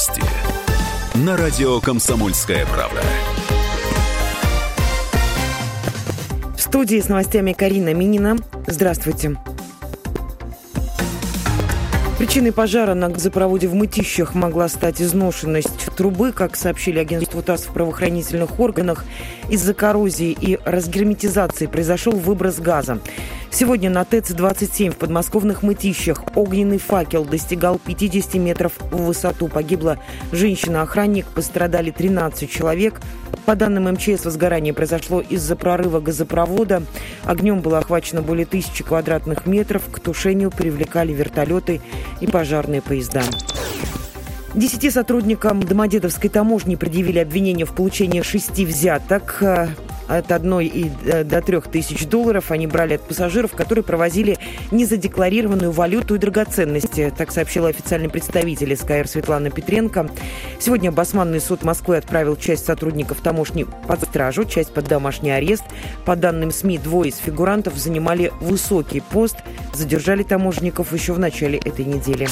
Новости. На радио «Комсомольская правда». В студии с новостями Карина Минина. Здравствуйте. Причиной пожара на газопроводе в Мытищах могла стать изношенность трубы, как сообщили агентству ТАСС в правоохранительных органах. Из-за коррозии и разгерметизации произошел выброс газа. Сегодня на ТЭЦ-27 в подмосковных Мытищах огненный факел достигал 50 метров в высоту. Погибла женщина-охранник, пострадали 13 человек. По данным МЧС, возгорание произошло из-за прорыва газопровода. Огнем было охвачено более тысячи квадратных метров. К тушению привлекали вертолеты и пожарные поезда. Десяти сотрудникам Домодедовской таможни предъявили обвинение в получении шести взяток от одной и э, до трех тысяч долларов они брали от пассажиров, которые провозили незадекларированную валюту и драгоценности. Так сообщила официальный представитель СКР Светлана Петренко. Сегодня Басманный суд Москвы отправил часть сотрудников таможни под стражу, часть под домашний арест. По данным СМИ, двое из фигурантов занимали высокий пост. Задержали таможенников еще в начале этой недели.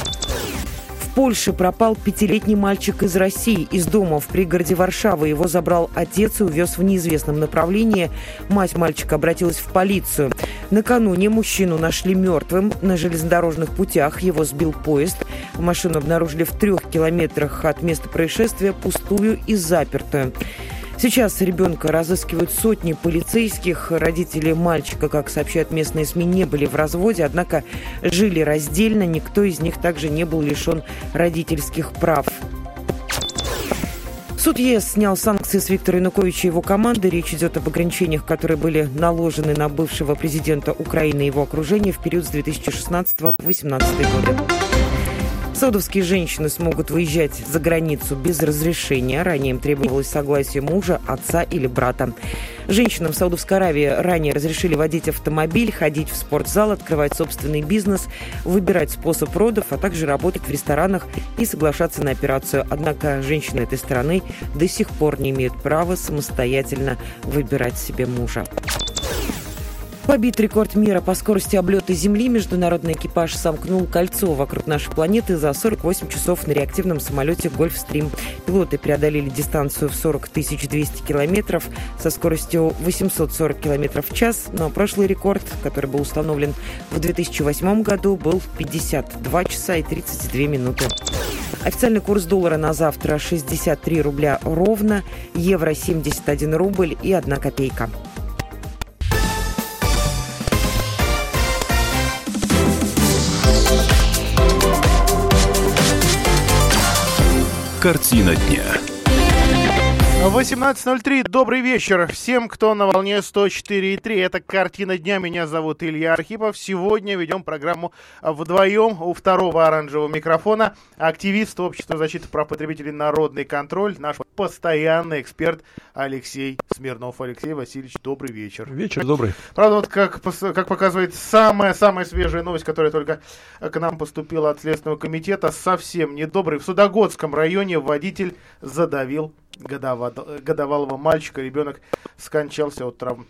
Польше пропал пятилетний мальчик из России. Из дома в пригороде Варшавы его забрал отец и увез в неизвестном направлении. Мать мальчика обратилась в полицию. Накануне мужчину нашли мертвым на железнодорожных путях. Его сбил поезд. Машину обнаружили в трех километрах от места происшествия, пустую и запертую. Сейчас ребенка разыскивают сотни полицейских. Родители мальчика, как сообщают местные СМИ, не были в разводе, однако жили раздельно. Никто из них также не был лишен родительских прав. Суд ЕС снял санкции с Виктора Януковича и его команды. Речь идет об ограничениях, которые были наложены на бывшего президента Украины и его окружения в период с 2016 по 2018 годы. Саудовские женщины смогут выезжать за границу без разрешения. Ранее им требовалось согласие мужа, отца или брата. Женщинам в Саудовской Аравии ранее разрешили водить автомобиль, ходить в спортзал, открывать собственный бизнес, выбирать способ родов, а также работать в ресторанах и соглашаться на операцию. Однако женщины этой страны до сих пор не имеют права самостоятельно выбирать себе мужа. Побит рекорд мира по скорости облета Земли. Международный экипаж сомкнул кольцо вокруг нашей планеты за 48 часов на реактивном самолете «Гольфстрим». Пилоты преодолели дистанцию в 40 200 километров со скоростью 840 километров в час. Но прошлый рекорд, который был установлен в 2008 году, был 52 часа и 32 минуты. Официальный курс доллара на завтра 63 рубля ровно, евро 71 рубль и 1 копейка. Картина дня. 18.03. Добрый вечер всем, кто на волне 104.3. Это «Картина дня». Меня зовут Илья Архипов. Сегодня ведем программу вдвоем у второго оранжевого микрофона. Активист Общества защиты прав потребителей «Народный контроль», наш постоянный эксперт Алексей Смирнов. Алексей Васильевич, добрый вечер. Вечер добрый. Правда, вот как, как показывает самая-самая свежая новость, которая только к нам поступила от Следственного комитета, совсем недобрый. В Судогодском районе водитель задавил годовалого мальчика. Ребенок скончался от травм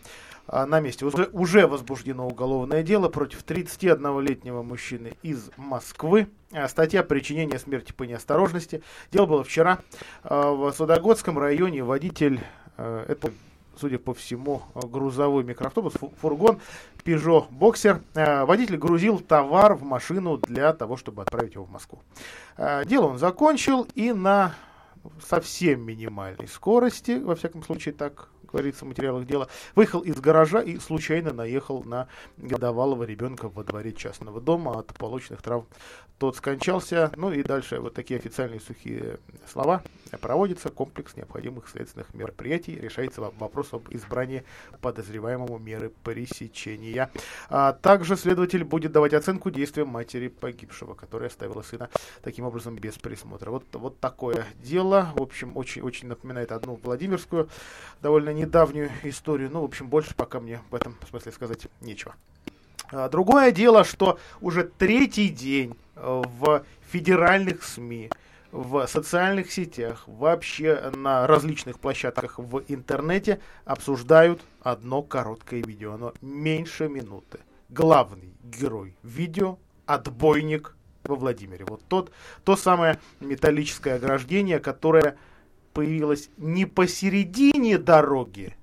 а, на месте. Уже, уже возбуждено уголовное дело против 31-летнего мужчины из Москвы. А, статья «Причинение смерти по неосторожности». Дело было вчера а, в Судогодском районе. Водитель, это, судя по всему, грузовой микроавтобус, фургон, Peugeot Boxer. Водитель грузил товар в машину для того, чтобы отправить его в Москву. Дело он закончил и на совсем минимальной скорости, во всяком случае так говорится в материалах дела, выехал из гаража и случайно наехал на годовалого ребенка во дворе частного дома от полученных травм. Тот скончался, ну и дальше вот такие официальные сухие слова. Проводится комплекс необходимых следственных мероприятий, решается вопрос об избрании подозреваемому меры пресечения. А также следователь будет давать оценку действиям матери погибшего, которая оставила сына таким образом без присмотра. Вот, вот такое дело. В общем, очень, очень напоминает одну Владимирскую довольно недавнюю историю. Ну, в общем, больше пока мне в этом смысле сказать нечего. А, другое дело, что уже третий день э, в федеральных СМИ, в социальных сетях, вообще на различных площадках в интернете обсуждают одно короткое видео. Оно меньше минуты. Главный герой видео – отбойник во Владимире. Вот тот, то самое металлическое ограждение, которое появилось не посередине дороги,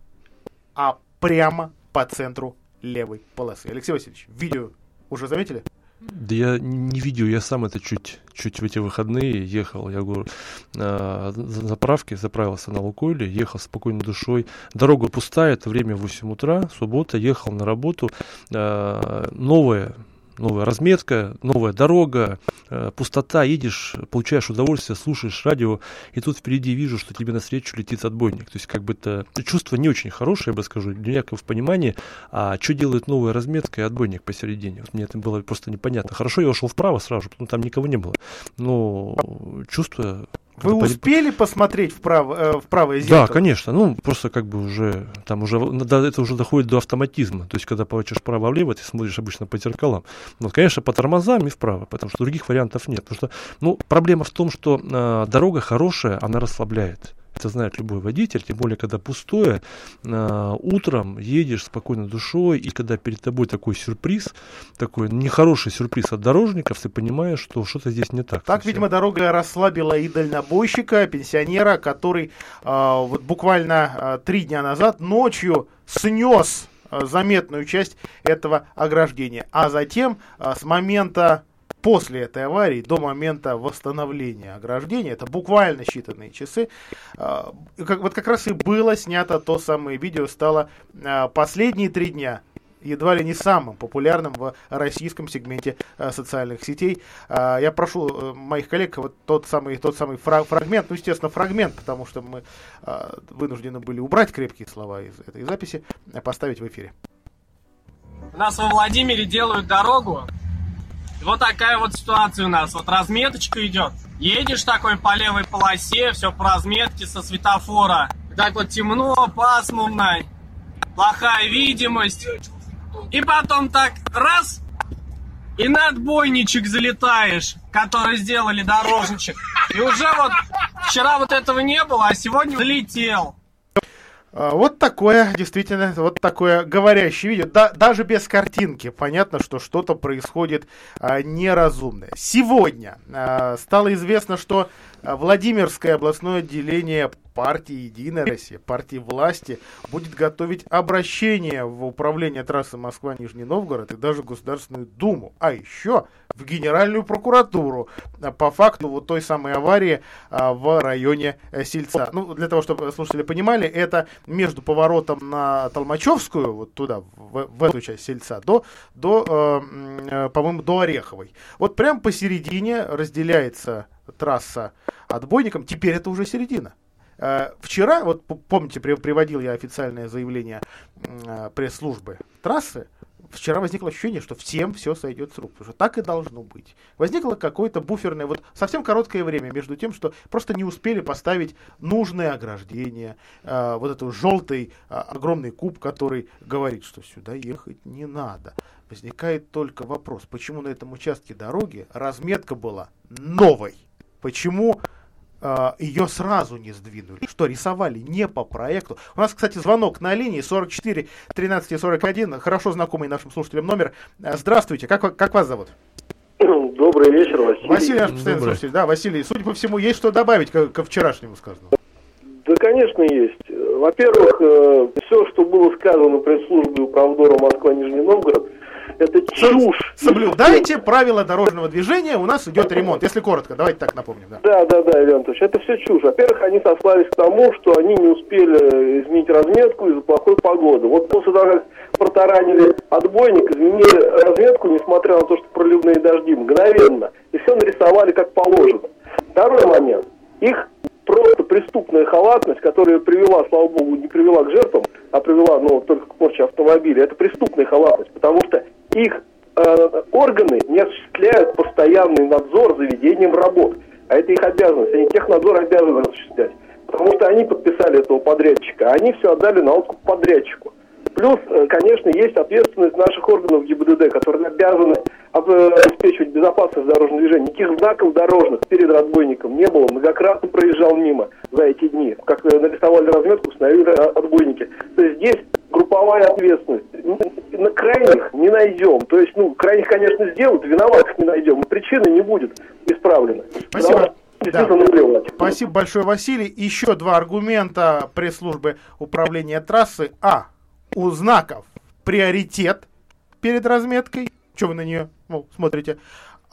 а прямо по центру левой полосы. Алексей Васильевич, видео уже заметили? Да я не видел, я сам это чуть, чуть в эти выходные ехал, я говорю, на заправке, заправился на Лукойле, ехал спокойной душой, дорога пустая, это время 8 утра, суббота, ехал на работу, а, новая разметка, новая дорога, э, пустота, едешь, получаешь удовольствие, слушаешь радио, и тут впереди вижу, что тебе навстречу летит отбойник. То есть как бы это чувство не очень хорошее, я бы скажу, для в понимании, а что делает новая разметка и отбойник посередине. Вот мне это было просто непонятно. Хорошо, я ушел вправо сразу, потому там никого не было. Но чувство вы это успели по... посмотреть вправо, э, в правое зеркало? Да, конечно. Ну, просто как бы уже, там уже, да, это уже доходит до автоматизма. То есть, когда поворачиваешь вправо-влево, ты смотришь обычно по зеркалам. Вот, конечно, по тормозам и вправо, потому что других вариантов нет. Потому что, ну, проблема в том, что э, дорога хорошая, она расслабляет. Это знает любой водитель, тем более, когда пустое, э, утром едешь спокойно душой, и когда перед тобой такой сюрприз, такой нехороший сюрприз от дорожников, ты понимаешь, что что-то здесь не так. Так, совсем. видимо, дорога расслабила и дальнобойщика, пенсионера, который э, вот буквально э, три дня назад ночью снес заметную часть этого ограждения. А затем с момента после этой аварии до момента восстановления ограждения, это буквально считанные часы, а, как, вот как раз и было снято то самое видео, стало а, последние три дня едва ли не самым популярным в российском сегменте а, социальных сетей. Я прошу э, моих коллег вот тот самый, тот самый фрагмент, ну, естественно, фрагмент, потому что мы вынуждены были убрать крепкие слова из этой записи, поставить в эфире. У нас во Владимире делают дорогу вот такая вот ситуация у нас. Вот разметочка идет. Едешь такой по левой полосе, все по разметке со светофора. Так вот темно, пасмурно, плохая видимость. И потом так раз, и на отбойничек залетаешь, который сделали дорожничек. И уже вот вчера вот этого не было, а сегодня залетел. А, вот такое, действительно, вот такое говорящее видео. Да, даже без картинки понятно, что что-то происходит а, неразумное. Сегодня а, стало известно, что Владимирское областное отделение партии «Единая Россия», партии власти, будет готовить обращение в управление трассы Москва-Нижний Новгород и даже Государственную Думу, а еще в Генеральную прокуратуру а, по факту вот той самой аварии а, в районе э, Сельца. Ну, для того, чтобы слушатели понимали, это между поворотом на Толмачевскую, вот туда, в, в эту часть Сельца, до, до э, э, по-моему, до Ореховой. Вот прям посередине разделяется трасса отбойником, теперь это уже середина. Э, вчера, вот помните, приводил я официальное заявление пресс-службы трассы, вчера возникло ощущение, что всем все сойдет с рук, потому что так и должно быть. Возникло какое-то буферное, вот совсем короткое время между тем, что просто не успели поставить нужное ограждение, э, вот этот желтый огромный куб, который говорит, что сюда ехать не надо. Возникает только вопрос, почему на этом участке дороги разметка была новой? Почему а, ее сразу не сдвинули. Что, рисовали не по проекту. У нас, кстати, звонок на линии 44 13 41, хорошо знакомый нашим слушателям номер. А, здравствуйте, как, как вас зовут? Добрый вечер, Василий. Василий наш постоянный Добрый. слушатель. Да, Василий, судя по всему, есть что добавить ко, ко вчерашнему сказанному? Да, конечно, есть. Во-первых, э, все, что было сказано пресс-службе управдора Москва-Нижний Новгород, это чушь. Соблюдайте правила дорожного движения, у нас идет ремонт. Если коротко, давайте так напомним. Да, да, да, да Иван это все чушь. Во-первых, они сослались к тому, что они не успели изменить разметку из-за плохой погоды. Вот после того, как протаранили отбойник, изменили разметку, несмотря на то, что проливные дожди, мгновенно. И все нарисовали как положено. Второй момент. Их просто преступная халатность, которая привела, слава богу, не привела к жертвам, а привела, ну, только к порче автомобиля, это преступная халатность, потому что их э, органы не осуществляют постоянный надзор за ведением работ. А это их обязанность. Они технадзор обязаны осуществлять. Потому что они подписали этого подрядчика, а они все отдали на откуп подрядчику. Плюс, э, конечно, есть ответственность наших органов ГИБДД, которые обязаны обеспечивать безопасность дорожного движения. Никаких знаков дорожных перед разбойником не было. Многократно проезжал мимо за эти дни. Как нарисовали разметку, установили отбойники. То есть здесь групповая ответственность. на крайних не найдем. То есть, ну, крайних, конечно, сделают, виноватых не найдем, причины не будет исправлены. Спасибо. Да. Спасибо большое, Василий. Еще два аргумента пресс-службы управления трассы. А. У знаков приоритет перед разметкой. Что вы на нее ну, смотрите?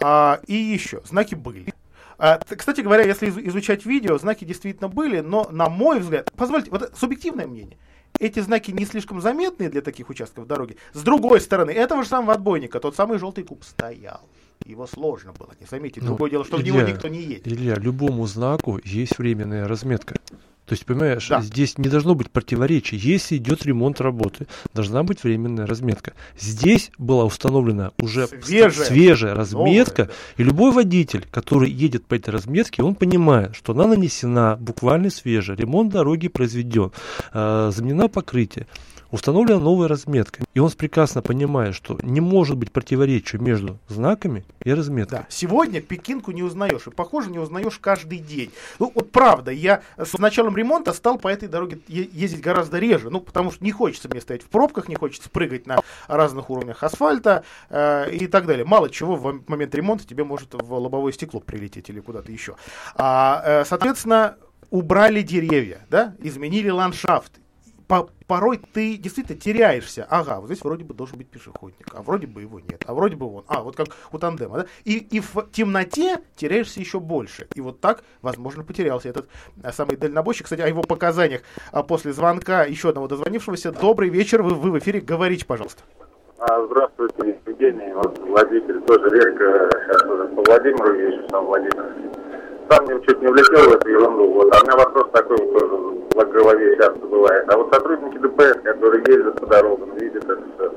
А, и еще, знаки были. А, кстати говоря, если изучать видео, знаки действительно были, но, на мой взгляд, позвольте, вот субъективное мнение, эти знаки не слишком заметные для таких участков дороги. С другой стороны, этого же самого отбойника, тот самый желтый куб стоял. Его сложно было не заметить. Ну, Другое дело, что Илья, в него никто не едет. Илья, любому знаку есть временная разметка. То есть, понимаешь, да. здесь не должно быть противоречий. Если идет ремонт работы, должна быть временная разметка. Здесь была установлена уже свежая, свежая разметка, новая, да. и любой водитель, который едет по этой разметке, он понимает, что она нанесена буквально свежая, ремонт дороги произведен, э, заменено покрытие. Установлена новая разметка. И он прекрасно понимает, что не может быть противоречия между знаками и разметкой. Да. Сегодня Пекинку не узнаешь. И, похоже, не узнаешь каждый день. Ну, вот правда, я с началом ремонта стал по этой дороге ездить гораздо реже. Ну, потому что не хочется мне стоять в пробках, не хочется прыгать на разных уровнях асфальта э, и так далее. Мало чего в момент ремонта тебе может в лобовое стекло прилететь или куда-то еще. А, э, соответственно, убрали деревья, да, изменили ландшафт, по, порой ты действительно теряешься. Ага, вот здесь вроде бы должен быть пешеходник, а вроде бы его нет, а вроде бы он. А, вот как у тандема, да? И, и в темноте теряешься еще больше. И вот так, возможно, потерялся этот а, самый дальнобойщик. Кстати, о его показаниях а, после звонка еще одного дозвонившегося. Добрый вечер, вы, вы в эфире, говорите, пожалуйста. А, здравствуйте, Евгений, вот Владимир, тоже редко сейчас уже по Владимиру езжу, сам Владимир сам чуть не влетел в эту ерунду. Вот. А у меня вопрос такой в голове часто бывает. А вот сотрудники ДПС, которые ездят по дорогам, видят это все,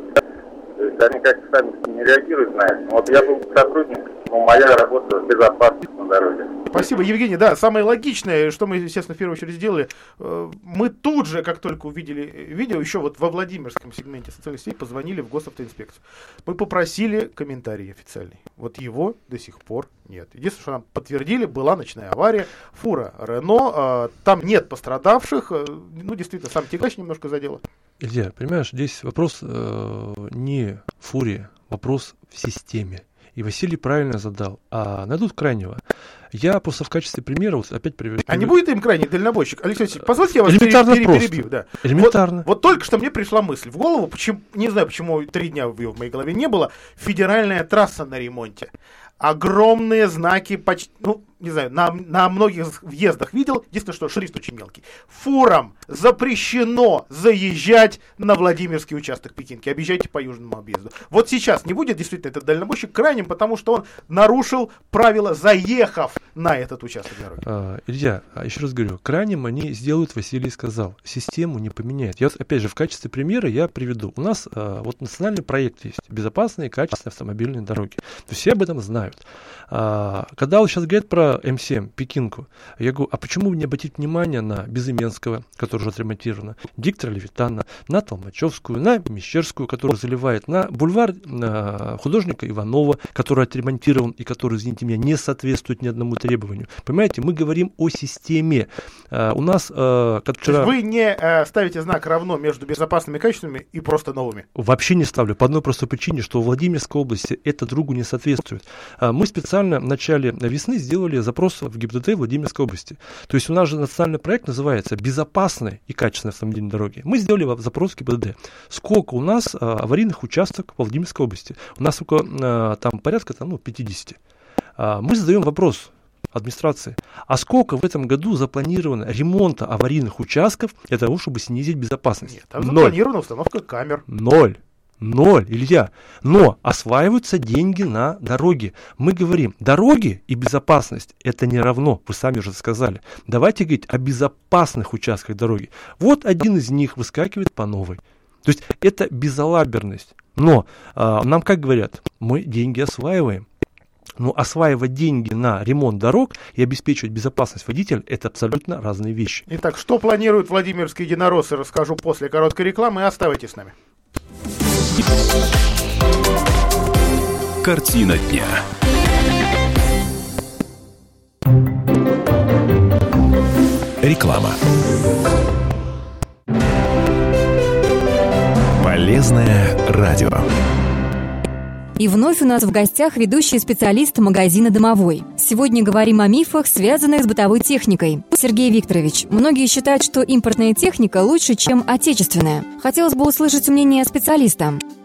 есть они как-то сами не реагируют на это. Вот я был сотрудник, но моя работа безопасность на дороге. Спасибо, Евгений. Да, самое логичное, что мы, естественно, в первую очередь сделали, э, мы тут же, как только увидели видео, еще вот во Владимирском сегменте социальных сетей позвонили в госавтоинспекцию. Мы попросили комментарий официальный. Вот его до сих пор нет. Единственное, что нам подтвердили, была ночная авария. Фура Рено, э, там нет пострадавших. Э, ну, действительно, сам тягач немножко задело. Илья, понимаешь, здесь вопрос э, не фуре, вопрос в системе. И Василий правильно задал. А найдут крайнего. Я просто в качестве примера вот опять приведу. А не будет им крайний дальнобойщик? Алексей Васильевич, позвольте я вас Элементарно пере, пере, перебью. Да. Элементарно. Вот, вот только что мне пришла мысль в голову, почему, не знаю, почему три дня в моей голове не было, федеральная трасса на ремонте. Огромные знаки, почти, ну, не знаю, на, на многих въездах видел, единственное, что шрифт очень мелкий. Фурам запрещено заезжать на Владимирский участок Пекинки. Объезжайте по южному объезду. Вот сейчас не будет действительно этот дальнобойщик крайним, потому что он нарушил правила, заехав на этот участок дороги. А, Илья, а еще раз говорю, крайним они сделают, Василий сказал, систему не поменяют. Я опять же, в качестве примера я приведу. У нас а, вот национальный проект есть, безопасные качественные автомобильные дороги. Все об этом знают. А, когда он сейчас говорит про М7, Пекинку, я говорю, а почему не обратить внимание на Безыменского, который уже отремонтировано, Диктора Левитана, на Толмачевскую, на Мещерскую, которая заливает, на бульвар на художника Иванова, который отремонтирован и который, извините меня, не соответствует ни одному требованию. Понимаете, мы говорим о системе. А, у нас, а, как вчера... вы не а, ставите знак равно между безопасными качествами и просто новыми? Вообще не ставлю, по одной простой причине, что в Владимирской области это другу не соответствует. А, мы специально в начале весны сделали запрос в ГИБДД Владимирской области. То есть у нас же национальный проект называется «Безопасные и качественные автомобильные дороги». Мы сделали запрос в ГИБДД. Сколько у нас а, аварийных участков в Владимирской области? У нас около, а, там порядка там, ну, 50. А, мы задаем вопрос администрации. А сколько в этом году запланировано ремонта аварийных участков для того, чтобы снизить безопасность? Нет, там Ноль. запланирована установка камер. Ноль. Ноль, Илья. Но осваиваются деньги на дороги. Мы говорим, дороги и безопасность это не равно, вы сами уже сказали. Давайте говорить о безопасных участках дороги. Вот один из них выскакивает по новой. То есть это безалаберность. Но э, нам как говорят, мы деньги осваиваем. Но осваивать деньги на ремонт дорог и обеспечивать безопасность водителя – это абсолютно разные вещи. Итак, что планируют Владимирские единороссы, расскажу после короткой рекламы. Оставайтесь с нами. Картина дня. Реклама. Полезное радио. И вновь у нас в гостях ведущий специалист магазина «Домовой». Сегодня говорим о мифах, связанных с бытовой техникой. Сергей Викторович, многие считают, что импортная техника лучше, чем отечественная. Хотелось бы услышать мнение специалиста.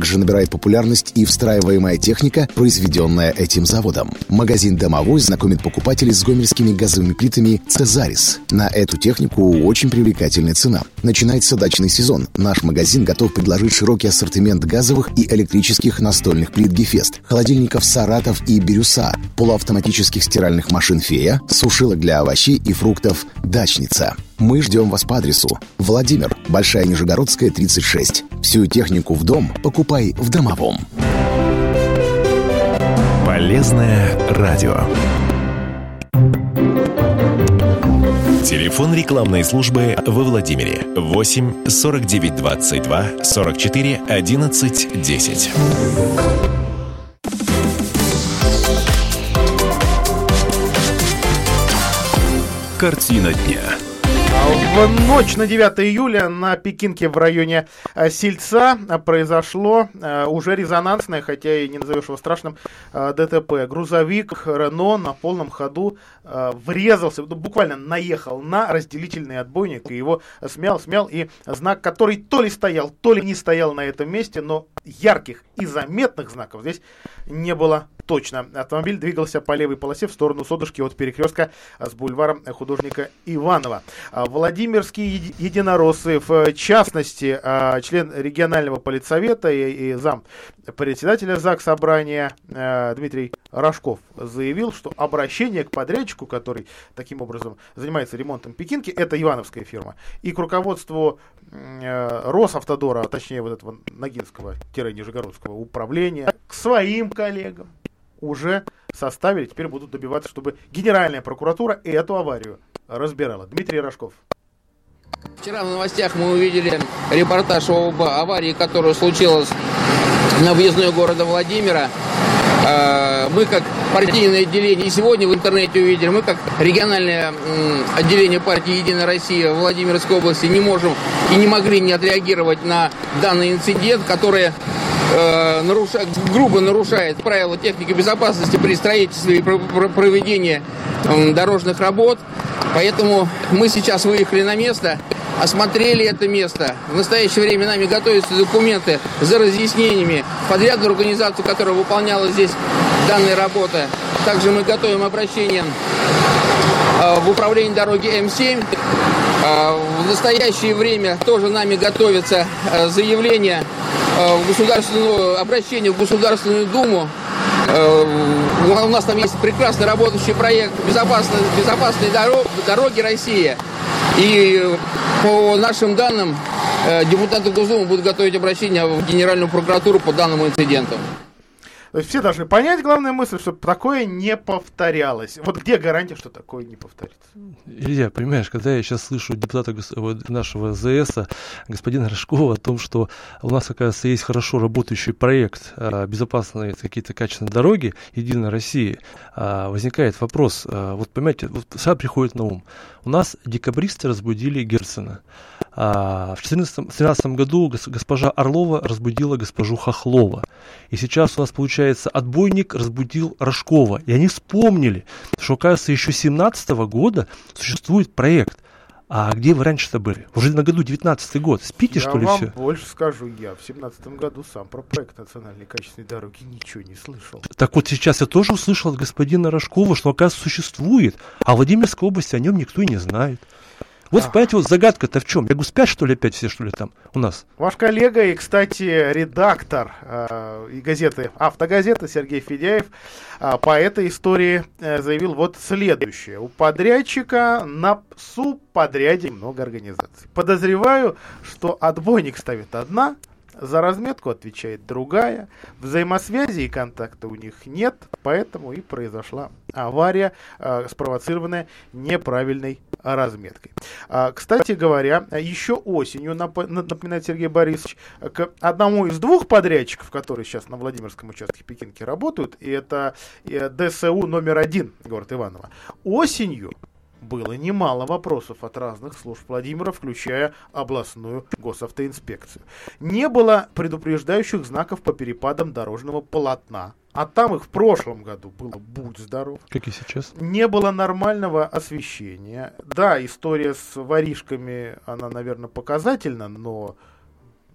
также набирает популярность и встраиваемая техника, произведенная этим заводом. Магазин «Домовой» знакомит покупателей с гомельскими газовыми плитами «Цезарис». На эту технику очень привлекательная цена. Начинается дачный сезон. Наш магазин готов предложить широкий ассортимент газовых и электрических настольных плит «Гефест», холодильников «Саратов» и «Бирюса», полуавтоматических стиральных машин «Фея», сушилок для овощей и фруктов «Дачница». Мы ждем вас по адресу Владимир, Большая Нижегородская, 36. Всю технику в дом покупай в Домовом. Полезное радио. Телефон рекламной службы во Владимире 8 49 22 44 11 10. Картина дня. В ночь на 9 июля на Пекинке в районе э, Сельца э, произошло э, уже резонансное, хотя и не назовешь его страшным, ДТП. Грузовик Рено на полном ходу врезался, ну, буквально наехал на разделительный отбойник и его смял, смял. И знак, который то ли стоял, то ли не стоял на этом месте, но ярких и заметных знаков здесь не было точно. Автомобиль двигался по левой полосе в сторону Содушки от перекрестка с бульваром художника Иванова. А, Владимирские единороссы, в частности, а, член регионального политсовета и, и зам председателя ЗАГС Собрания а, Дмитрий Рожков заявил, что обращение к подрядчику, который таким образом занимается ремонтом Пекинки, это ивановская фирма, и к руководству Росавтодора, точнее вот этого Ногинского-Нижегородского управления, к своим коллегам, уже составили, теперь будут добиваться, чтобы Генеральная прокуратура эту аварию разбирала. Дмитрий Рожков. Вчера в новостях мы увидели репортаж об аварии, которая случилась на въездной города Владимира. А, мы как партийное отделение, и сегодня в интернете увидели, мы как региональное отделение партии «Единая Россия» в Владимирской области не можем и не могли не отреагировать на данный инцидент, который э, грубо нарушает правила техники безопасности при строительстве и проведении дорожных работ. Поэтому мы сейчас выехали на место, осмотрели это место. В настоящее время нами готовятся документы за разъяснениями подрядную организацию, которая выполняла здесь данные работы. Также мы готовим обращение э, в управление дороги М7. Э, в настоящее время тоже нами готовится э, заявление в государственную, обращение в Государственную Думу. Э, у нас там есть прекрасно работающий проект безопасной, безопасной дорог, дороги России. И по нашим данным, э, депутаты Госдумы будут готовить обращение в Генеральную прокуратуру по данному инциденту. Все должны понять, главная мысль, чтобы такое не повторялось. Вот где гарантия, что такое не повторится? Илья, понимаешь, когда я сейчас слышу депутата нашего ЗС, господина Рожкова, о том, что у нас, оказывается, есть хорошо работающий проект а, безопасные какие-то качественные дороги Единой России, а, возникает вопрос, а, вот понимаете, вот сам приходит на ум. У нас декабристы разбудили Герцена. А, в 2013 году госпожа Орлова разбудила госпожу Хохлова. И сейчас у нас, получается, отбойник разбудил Рожкова. И они вспомнили, что, оказывается, еще 2017 года существует проект А где вы раньше-то были? Уже на году 19 год. Спите, я что ли, вам все? больше скажу, я в семнадцатом году сам про проект национальной качественной дороги ничего не слышал. Так вот сейчас я тоже услышал от господина Рожкова, что, оказывается, существует, а в Владимирской области о нем никто и не знает. Вот, Ах. понимаете, вот загадка-то в чем? Я говорю, спят, что ли, опять все, что ли, там у нас? Ваш коллега и, кстати, редактор э, и газеты «Автогазета» Сергей Федяев э, по этой истории э, заявил вот следующее. У подрядчика на субподряде много организаций. Подозреваю, что отбойник ставит одна, за разметку отвечает другая, взаимосвязи и контакта у них нет, поэтому и произошла авария, э, спровоцированная неправильной разметкой. А, Кстати говоря, еще осенью, нап- на- напоминает Сергей Борисович, к одному из двух подрядчиков, которые сейчас на Владимирском участке Пекинки работают, и это э, ДСУ номер один, город Иваново, осенью было немало вопросов от разных служб Владимира, включая областную госавтоинспекцию. Не было предупреждающих знаков по перепадам дорожного полотна, а там их в прошлом году было «Будь здоров». Как и сейчас. Не было нормального освещения. Да, история с воришками, она, наверное, показательна, но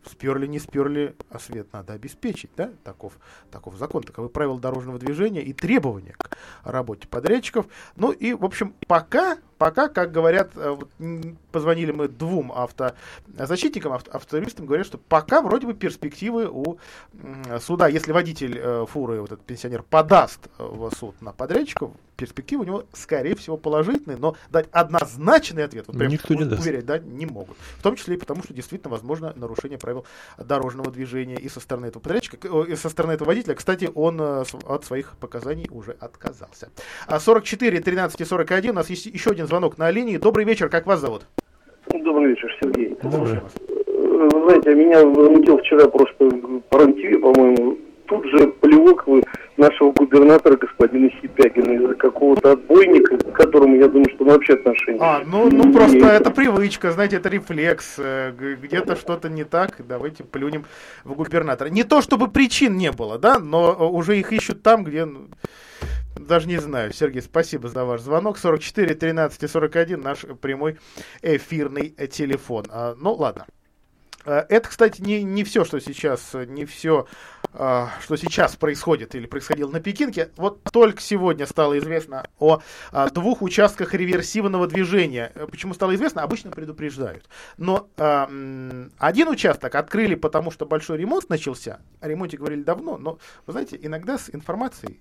сперли, не сперли, а свет надо обеспечить, да, таков, таков закон, таковы правила дорожного движения и требования к работе подрядчиков. Ну и, в общем, пока, пока, как говорят, э, позвонили мы двум автозащитникам, авто, автоюристам, говорят, что пока вроде бы перспективы у суда, если водитель э, фуры, вот этот пенсионер, подаст э, в суд на подрядчиков, перспективы у него, скорее всего, положительные, но дать однозначный ответ, вот прям Никто не даст. уверять, да, не могут. В том числе и потому, что действительно возможно нарушение правил дорожного движения и со стороны этого подрядчика, э, и со стороны этого водителя. Кстати, он э, от своих показаний уже отказался. А 44 13 и 41, у нас есть еще один звонок на линии. Добрый вечер, как вас зовут? Добрый вечер, Сергей. Добрый. Э, Вы знаете, меня возмутил вчера просто по РЕН-ТВ, по-моему, тут же плевок вы нашего губернатора господина Сипягина из-за какого-то отбойника, к которому, я думаю, что он вообще отношения. А, ну, ну просто это привычка, знаете, это рефлекс. э, Где-то что-то не так, давайте плюнем в губернатора. Не то, чтобы причин не было, да, но э, уже их ищут там, где... ну, Даже не знаю. Сергей, спасибо за ваш звонок. 44 13 и 41 наш прямой эфирный э, телефон. А, Ну, ладно. Э, Это, кстати, не, не все, что сейчас, не все, а, что сейчас происходит или происходило на Пекинке. Вот только сегодня стало известно о а, двух участках реверсивного движения. Э, Почему стало известно? Обычно предупреждают. Но а, один участок открыли, потому что большой ремонт начался. О ремонте говорили давно, но, вы знаете, иногда с информацией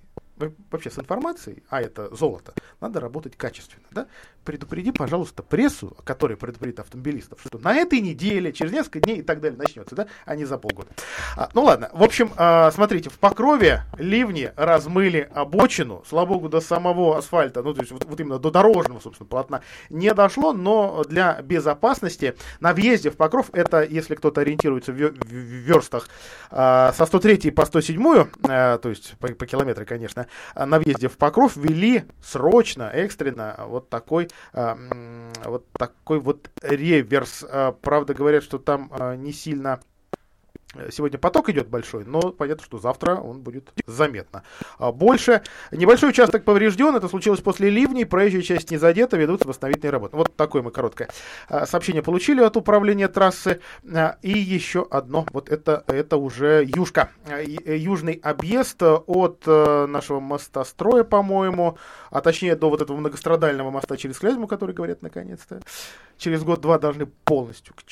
вообще с информацией, а это золото, надо работать качественно. Да? Предупреди, пожалуйста, прессу, которая предупредит автомобилистов, что на этой неделе, через несколько дней и так далее начнется, да, а не за полгода. А, ну ладно, в общем, а, смотрите, в Покрове ливни размыли обочину, слава богу, до самого асфальта, ну то есть вот, вот именно до дорожного, собственно, полотна не дошло, но для безопасности на въезде в Покров, это если кто-то ориентируется в, ве- в- в верстах а, со 103 по 107, а, то есть по, по километру, конечно, а, на въезде в Покров ввели срочно, экстренно вот такой, м, вот такой вот реверс. А, Правда, говорят, что там не сильно э, Сегодня поток идет большой, но понятно, что завтра он будет заметно а, больше. Небольшой участок поврежден, это случилось после ливней, проезжая часть не задета, ведутся восстановительные работы. Вот такое мы короткое а, сообщение получили от управления трассы. А, И еще одно, вот это, это уже Южка, А, и- э, южный объезд э, от э, нашего мостостроя, по-моему, а точнее до вот этого многострадального моста через Клязьму, который, говорят, наконец-то, через год-два должны полностью к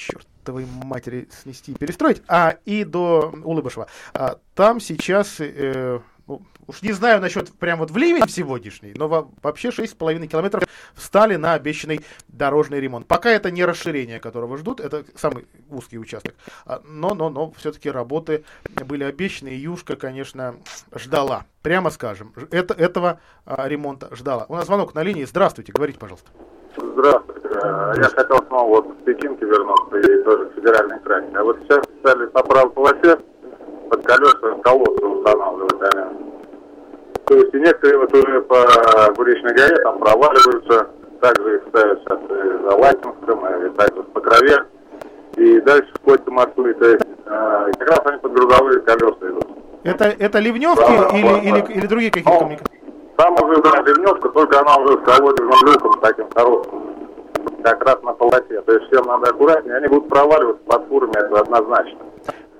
чертовой матери снести и перестроить, а и до Улыбышева. А, там сейчас, э, ну, уж не знаю насчет прям вот в ливень сегодняшний, но во- вообще 6,5 километров встали на обещанный дорожный ремонт. Пока это не расширение, которого ждут, это самый узкий участок. А, Но, но, но все-таки работы были обещаны, и Юшка, конечно, ждала. Прямо скажем, это, этого а, ремонта ждала. У нас звонок на линии. Здравствуйте, говорите, пожалуйста. Здравствуйте. Я хотел снова вот в Пекинке вернуться тоже в федеральной трассе. А вот сейчас стали по правой полосе под колеса колодцы устанавливать они. То есть и некоторые вот уже по Буричной горе там проваливаются, также их ставят сейчас и за Латинском, и также по Крове. И дальше вплоть до Москвы. То есть э, как раз они под грузовые колеса идут. Это, это ливневки Да, или, да, или, или другие какие-то Ну? Там уже, да, ливневка, только она уже с колодезным люком таким хорошим. Как раз на полосе. То есть всем надо аккуратнее, они будут проваливаться под фурами, это однозначно.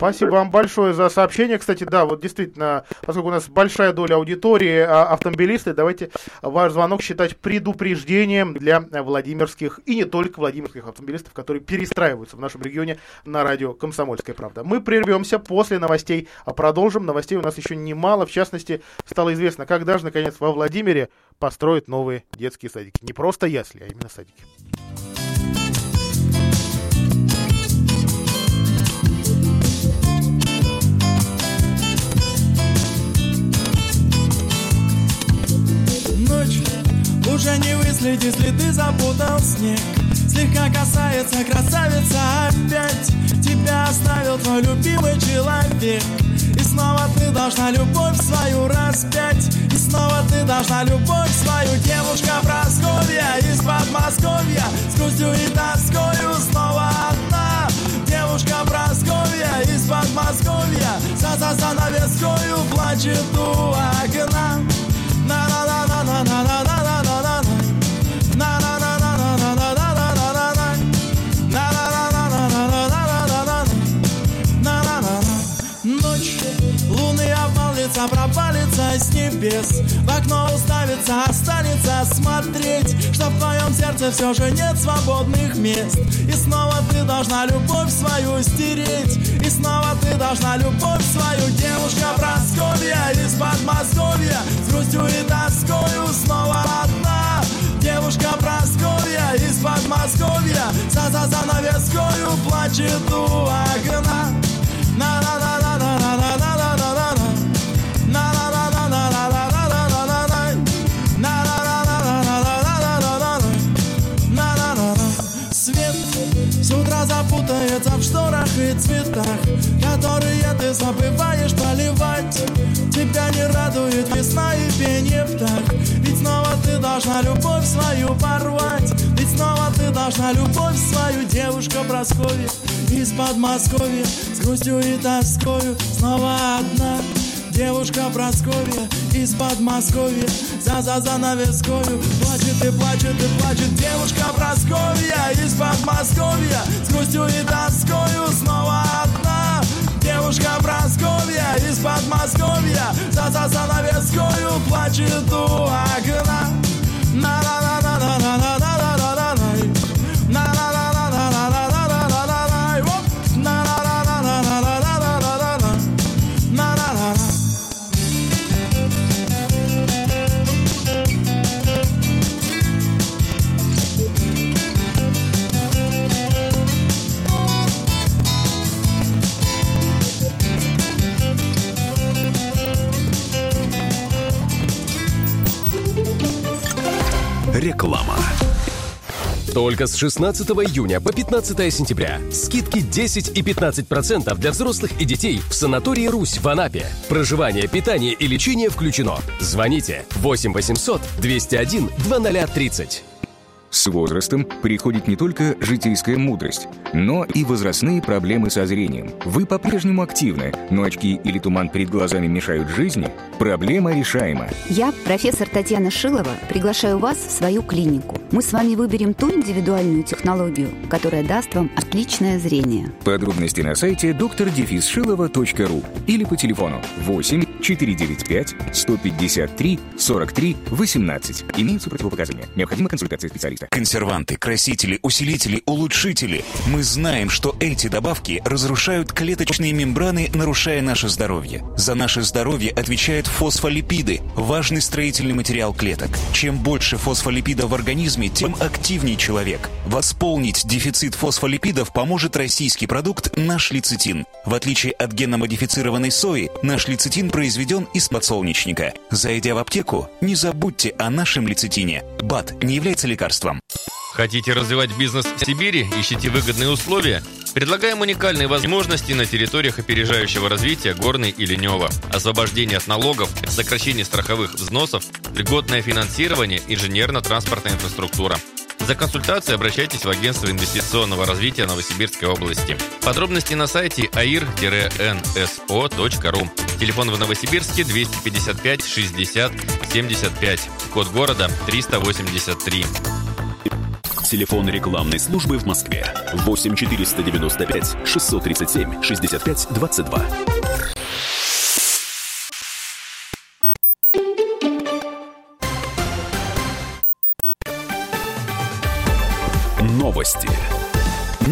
Спасибо вам большое за сообщение. Кстати, да, вот действительно, поскольку у нас большая доля аудитории а, автомобилисты, давайте ваш звонок считать предупреждением для Владимирских и не только Владимирских автомобилистов, которые перестраиваются в нашем регионе на радио «Комсомольская правда». Мы прервемся после новостей, а продолжим. Новостей у нас еще немало. В частности, стало известно, когда же, наконец, во Владимире построят новые детские садики. Не просто ясли, а именно садики. Уже не выследить следы, запутал снег. Слегка касается красавица опять. Тебя оставил твой любимый человек. И снова ты должна любовь свою распять. И снова ты должна любовь свою. Девушка Просковья из Подмосковья. С грустью и тоскою снова одна. Девушка Просковья из Подмосковья. За за занавескою плачет у окна небес. В окно уставится, останется смотреть Что в твоем сердце все же нет свободных мест. И снова ты должна любовь свою стереть. И снова ты должна любовь свою Девушка Просковья из Подмосковья. С грустью и тоскою снова одна. Девушка Просковья из Подмосковья. За за занавескою плачет у окна. На на на на на на на на на шторах и цветах Которые ты забываешь поливать. Тебя не радует весна и пение птах Ведь снова ты должна любовь свою порвать. Ведь снова ты должна любовь свою Девушка Прасковья из Подмосковья. С грустью и тоскою снова одна. Девушка Просковья из Подмосковья за за занавескою Плачет и плачет и плачет девушка Просковья Из Подмосковья С грустью и тоскою снова одна Девушка Просковья из Подмосковья За за занавескою плачет у окна. На на на на на на. Реклама. Только с 16 июня по 15 сентября. Скидки 10 и 15% для взрослых и детей в санатории «Русь» в Анапе. Проживание, питание и лечение включено. Звоните 8 800 201 2030. С возрастом приходит не только житейская мудрость, но и возрастные проблемы со зрением. Вы по-прежнему активны, но очки или туман перед глазами мешают жизни? Проблема решаема. Я, профессор Татьяна Шилова, приглашаю вас в свою клинику. Мы с вами выберем ту индивидуальную технологию, которая даст вам отличное зрение. Подробности на сайте drdefisшилова.ру или по телефону 8 495 153 43 18. Имеются противопоказания. Необходима консультация специалиста. Консерванты, красители, усилители, улучшители. Мы знаем, что эти добавки разрушают клеточные мембраны, нарушая наше здоровье. За наше здоровье отвечают фосфолипиды, важный строительный материал клеток. Чем больше фосфолипидов в организме, тем активнее человек. Восполнить дефицит фосфолипидов поможет российский продукт «Наш лецитин». В отличие от геномодифицированной сои, наш лецитин произведен из подсолнечника. Зайдя в аптеку, не забудьте о нашем лецитине. БАД не является лекарством. Хотите развивать бизнес в Сибири? Ищите выгодные условия? Предлагаем уникальные возможности на территориях опережающего развития Горной и Ленева. Освобождение от налогов, сокращение страховых взносов, льготное финансирование, инженерно-транспортная инфраструктура. За консультацией обращайтесь в агентство инвестиционного развития Новосибирской области. Подробности на сайте air-nso.ru. Телефон в Новосибирске 255 60 75. Код города 383. Телефон рекламной службы в Москве 8 495 637 65 22.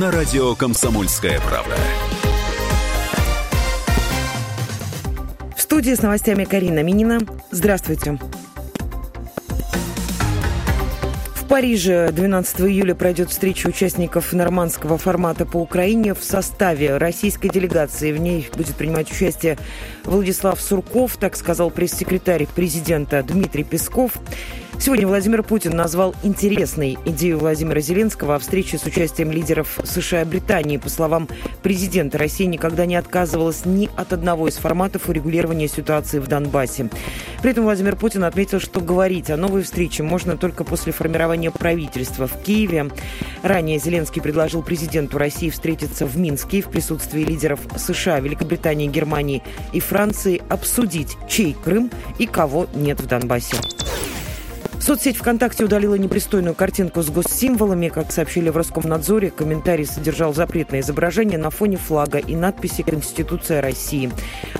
На радио «Комсомольская правда». В студии с новостями Карина Минина. Здравствуйте. В Париже 12 июля пройдет встреча участников нормандского формата по Украине в составе российской делегации. В ней будет принимать участие Владислав Сурков, так сказал пресс-секретарь президента Дмитрий Песков. Сегодня Владимир Путин назвал интересной идею Владимира Зеленского о встрече с участием лидеров США и Британии. По словам президента, Россия никогда не отказывалась ни от одного из форматов урегулирования ситуации в Донбассе. При этом Владимир Путин отметил, что говорить о новой встрече можно только после формирования правительства в Киеве. Ранее Зеленский предложил президенту России встретиться в Минске в присутствии лидеров США, Великобритании, Германии и Франции, обсудить, чей Крым и кого нет в Донбассе. Соцсеть ВКонтакте удалила непристойную картинку с госсимволами. Как сообщили в Роскомнадзоре, комментарий содержал запретное изображение на фоне флага и надписи «Конституция России».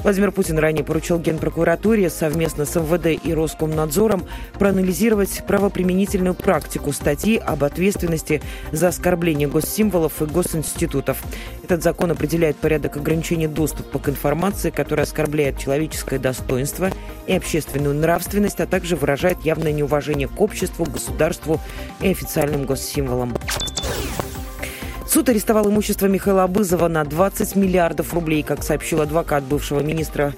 Владимир Путин ранее поручил Генпрокуратуре совместно с МВД и Роскомнадзором проанализировать правоприменительную практику статьи об ответственности за оскорбление госсимволов и госинститутов. Этот закон определяет порядок ограничения доступа к информации, которая оскорбляет человеческое достоинство и общественную нравственность, а также выражает явное неуважение к обществу, государству и официальным госсимволам. Суд арестовал имущество Михаила Абызова на 20 миллиардов рублей, как сообщил адвокат бывшего министра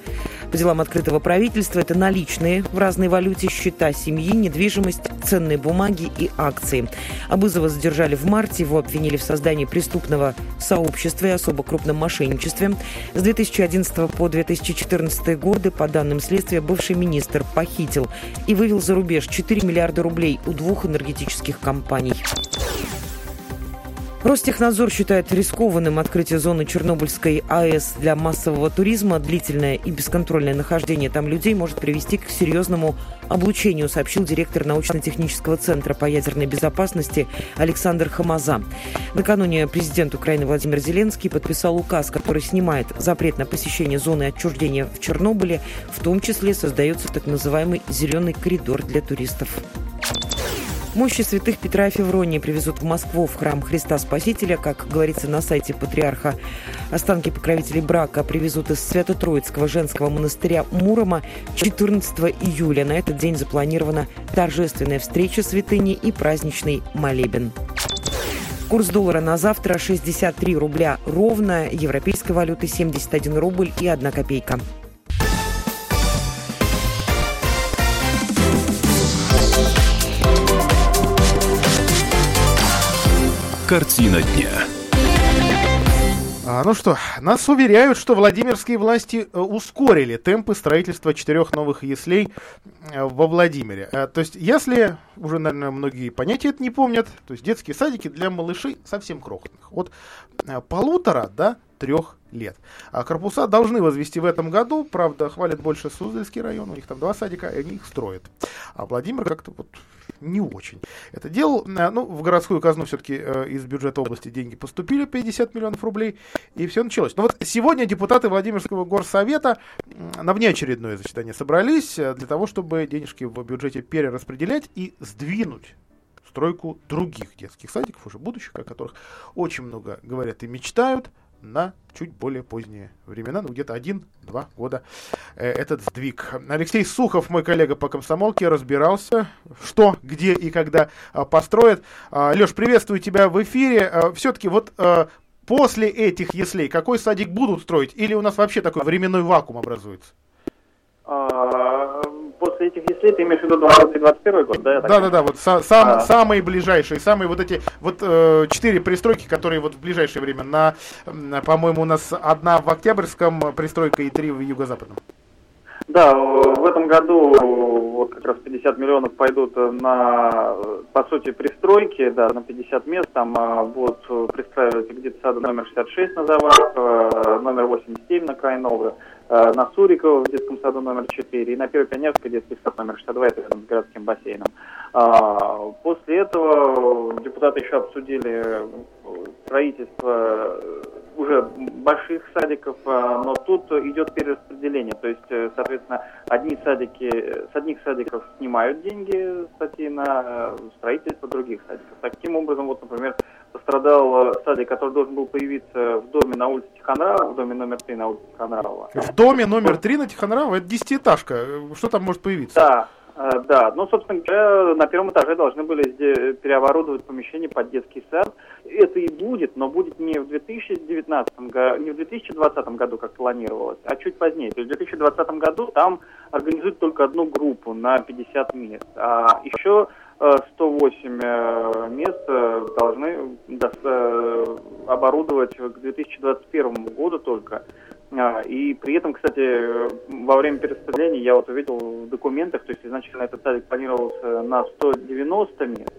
по делам открытого правительства. Это наличные в разной валюте счета семьи, недвижимость, ценные бумаги и акции. Абызова задержали в марте. Его обвинили в создании преступного сообщества и особо крупном мошенничестве. С 2011 по 2014 годы, по данным следствия, бывший министр похитил и вывел за рубеж 4 миллиарда рублей у двух энергетических компаний. Ростехнадзор считает рискованным открытие зоны Чернобыльской АЭС для массового туризма. Длительное и бесконтрольное нахождение там людей может привести к серьезному облучению, сообщил директор научно-технического центра по ядерной безопасности Александр Хамаза. Накануне президент Украины Владимир Зеленский подписал указ, который снимает запрет на посещение зоны отчуждения в Чернобыле. В том числе создается так называемый «зеленый коридор» для туристов. Мощи святых Петра и Февронии привезут в Москву в храм Христа Спасителя. Как говорится на сайте патриарха, останки покровителей брака привезут из Свято-Троицкого женского монастыря Мурома 14 июля. На этот день запланирована торжественная встреча святыни и праздничный молебен. Курс доллара на завтра 63 рубля ровно, европейской валюты 71 рубль и 1 копейка. Картина дня. А, ну что, нас уверяют, что владимирские власти э, ускорили темпы строительства четырех новых яслей э, во Владимире. А, то есть, если, уже, наверное, многие понятия это не помнят, то есть детские садики для малышей совсем крохотных. От э, полутора до трех лет. А корпуса должны возвести в этом году, правда, хвалят больше Суздальский район, у них там два садика, и они их строят. А Владимир как-то вот не очень это делал. Ну, в городскую казну все-таки э, из бюджета области деньги поступили, 50 миллионов рублей, и все началось. Но вот сегодня депутаты Владимирского горсовета на внеочередное заседание собрались э, для того, чтобы денежки в бюджете перераспределять и сдвинуть стройку других детских садиков, уже будущих, о которых очень много говорят и мечтают, на чуть более поздние времена, ну где-то один-два года э, этот сдвиг. Алексей Сухов, мой коллега по комсомолке, разбирался, что, где и когда э, построят. Э, Леш, приветствую тебя в эфире. Э, все-таки вот э, после этих яслей какой садик будут строить? Или у нас вообще такой временной вакуум образуется? После этих яслей ты имеешь в виду 2021 год, да? Да, да, да, вот са- сам, а... самые ближайшие, самые вот эти вот э, четыре пристройки, которые вот в ближайшее время на, на по-моему, у нас одна в Октябрьском пристройка и три в Юго-Западном. Да, в этом году вот как раз 50 миллионов пойдут на, по сути, пристройки, да, на 50 мест, там а, будут пристраивать где-то сада номер 66 на Заварах, э, номер 87 на Крайнове, э, на Сурикова в детском саду номер 4 и на Первой Пионерской детский сад номер 62, это рядом с городским бассейном. А, после этого депутаты еще обсудили строительство уже больших садиков, а, но тут идет перераспределение. То есть, э, соответственно, одни садики, с одних садиков снимают деньги статьи на э, строительство других садиков. Таким образом, вот, например, пострадал э, садик, который должен был появиться в доме на улице Тихонрава, в доме номер три на улице Тихонрава. В доме номер три на Тихонрава? Это десятиэтажка. Что там может появиться? Да. Да, ну, собственно говоря, на первом этаже должны были переоборудовать помещение под детский сад. Это и будет, но будет не в 2019 году, не в 2020 году, как планировалось, а чуть позднее. То есть в 2020 году там организуют только одну группу на 50 мест. А еще 108 э, мест э, должны оборудовать к 2021 году только. И при этом, кстати, во время перераспределения я вот увидел в документах, то есть изначально этот садик планировался на 190 мест,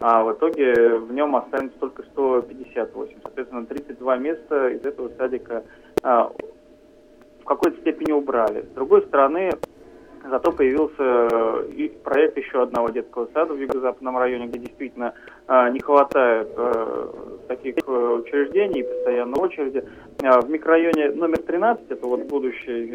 а в итоге в нем останется только 158. Соответственно, 32 места из этого садика в какой-то степени убрали. С другой стороны, Зато появился э, проект еще одного детского сада в юго-западном районе, где действительно э, не хватает э, таких учреждений, постоянно очереди. В микрорайоне номер 13, это вот будущий...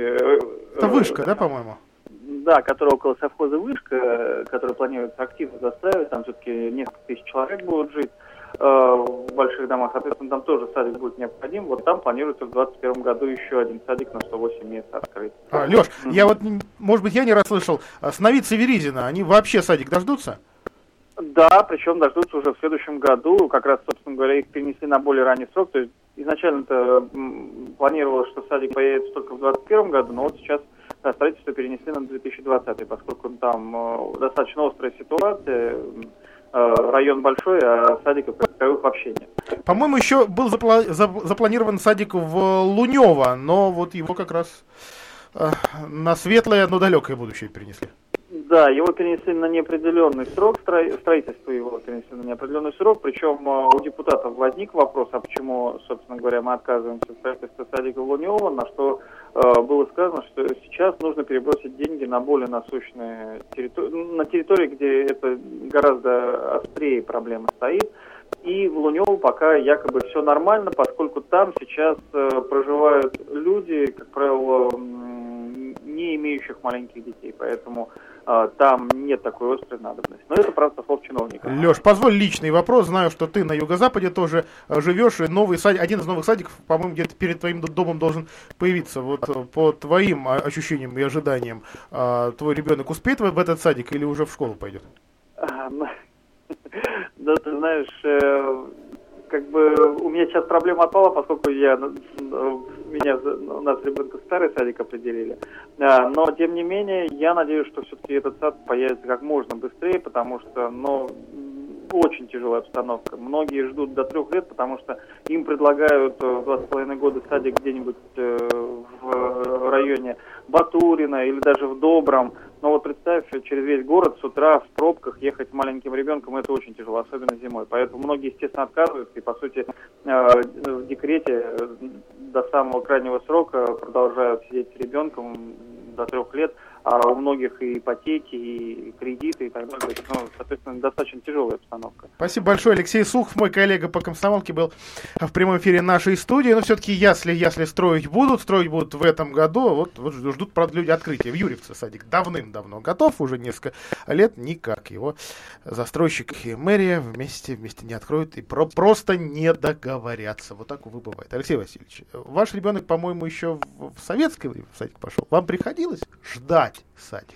Это вышка, да, по-моему? Да, который около совхоза Вышка, который планируется активно застраивать, там все-таки несколько тысяч человек будут жить. Э, в больших домах, соответственно, там тоже садик будет необходим. Вот там планируется в 2021 году еще один садик на 108 мест открыть. А, Леш, mm-hmm. я вот, может быть, я не расслышал, а Сновидцы Веризина, они вообще садик дождутся? Да, причем дождутся уже в следующем году. Как раз, собственно говоря, их перенесли на более ранний срок. То есть изначально-то планировалось, что садик появится только в 2021 году, но вот сейчас да, строительство перенесли на 2020, поскольку там э, достаточно острая ситуация район большой, а садиков таковых вообще нет. По-моему, еще был запла- запланирован садик в Лунево, но вот его как раз э, на светлое, но далекое будущее перенесли. Да, его перенесли на неопределенный срок, строительство его перенесли на неопределенный срок, причем э, у депутатов возник вопрос, а почему, собственно говоря, мы отказываемся от строительства садика Лунева, на что э, было сказано, что сейчас нужно перебросить деньги на более насущные территории, на территории, где это гораздо острее проблема стоит. И в Лунево пока якобы все нормально, поскольку там сейчас э, проживают люди, как правило, не имеющих маленьких детей, поэтому там нет такой острой надобности. Но это, правда, слов чиновника. Леш, позволь личный вопрос. Знаю, что ты на юго-западе тоже э, живешь, и новый садик, один из новых садиков, по-моему, где-то перед твоим домом должен появиться. Вот э, по твоим а, ощущениям и ожиданиям, э, твой ребенок успеет в этот садик или уже в школу пойдет? Ну, да, ты знаешь, э, как бы у меня сейчас проблема отпала, поскольку я меня у нас ребенка в старый садик определили. А, но тем не менее, я надеюсь, что все-таки этот сад появится как можно быстрее, потому что, ну, очень тяжелая обстановка. Многие ждут до трех лет, потому что им предлагают э, два с половиной года садик где-нибудь э, в районе Батурина или даже в Добром. Но вот представь, через весь город с утра в пробках ехать маленьким ребенком, это очень тяжело, особенно зимой. Поэтому многие, естественно, отказываются и, по сути, э, в декрете до самого крайнего срока продолжают сидеть с ребенком до трех лет – а у многих и ипотеки, и кредиты и так далее. Ну, соответственно, достаточно тяжелая обстановка. Спасибо большое. Алексей Сухов, мой коллега по комсомолке, был в прямом эфире нашей студии. Но все-таки, если, если строить будут, строить будут в этом году, вот, вот ждут, правда, люди открытия. В Юрьевце садик давным-давно готов, уже несколько лет никак. Его застройщик и мэрия вместе, вместе не откроют и про просто не договорятся. Вот так, увы, бывает. Алексей Васильевич, ваш ребенок, по-моему, еще в, в советское время в садик пошел. Вам приходилось ждать садик?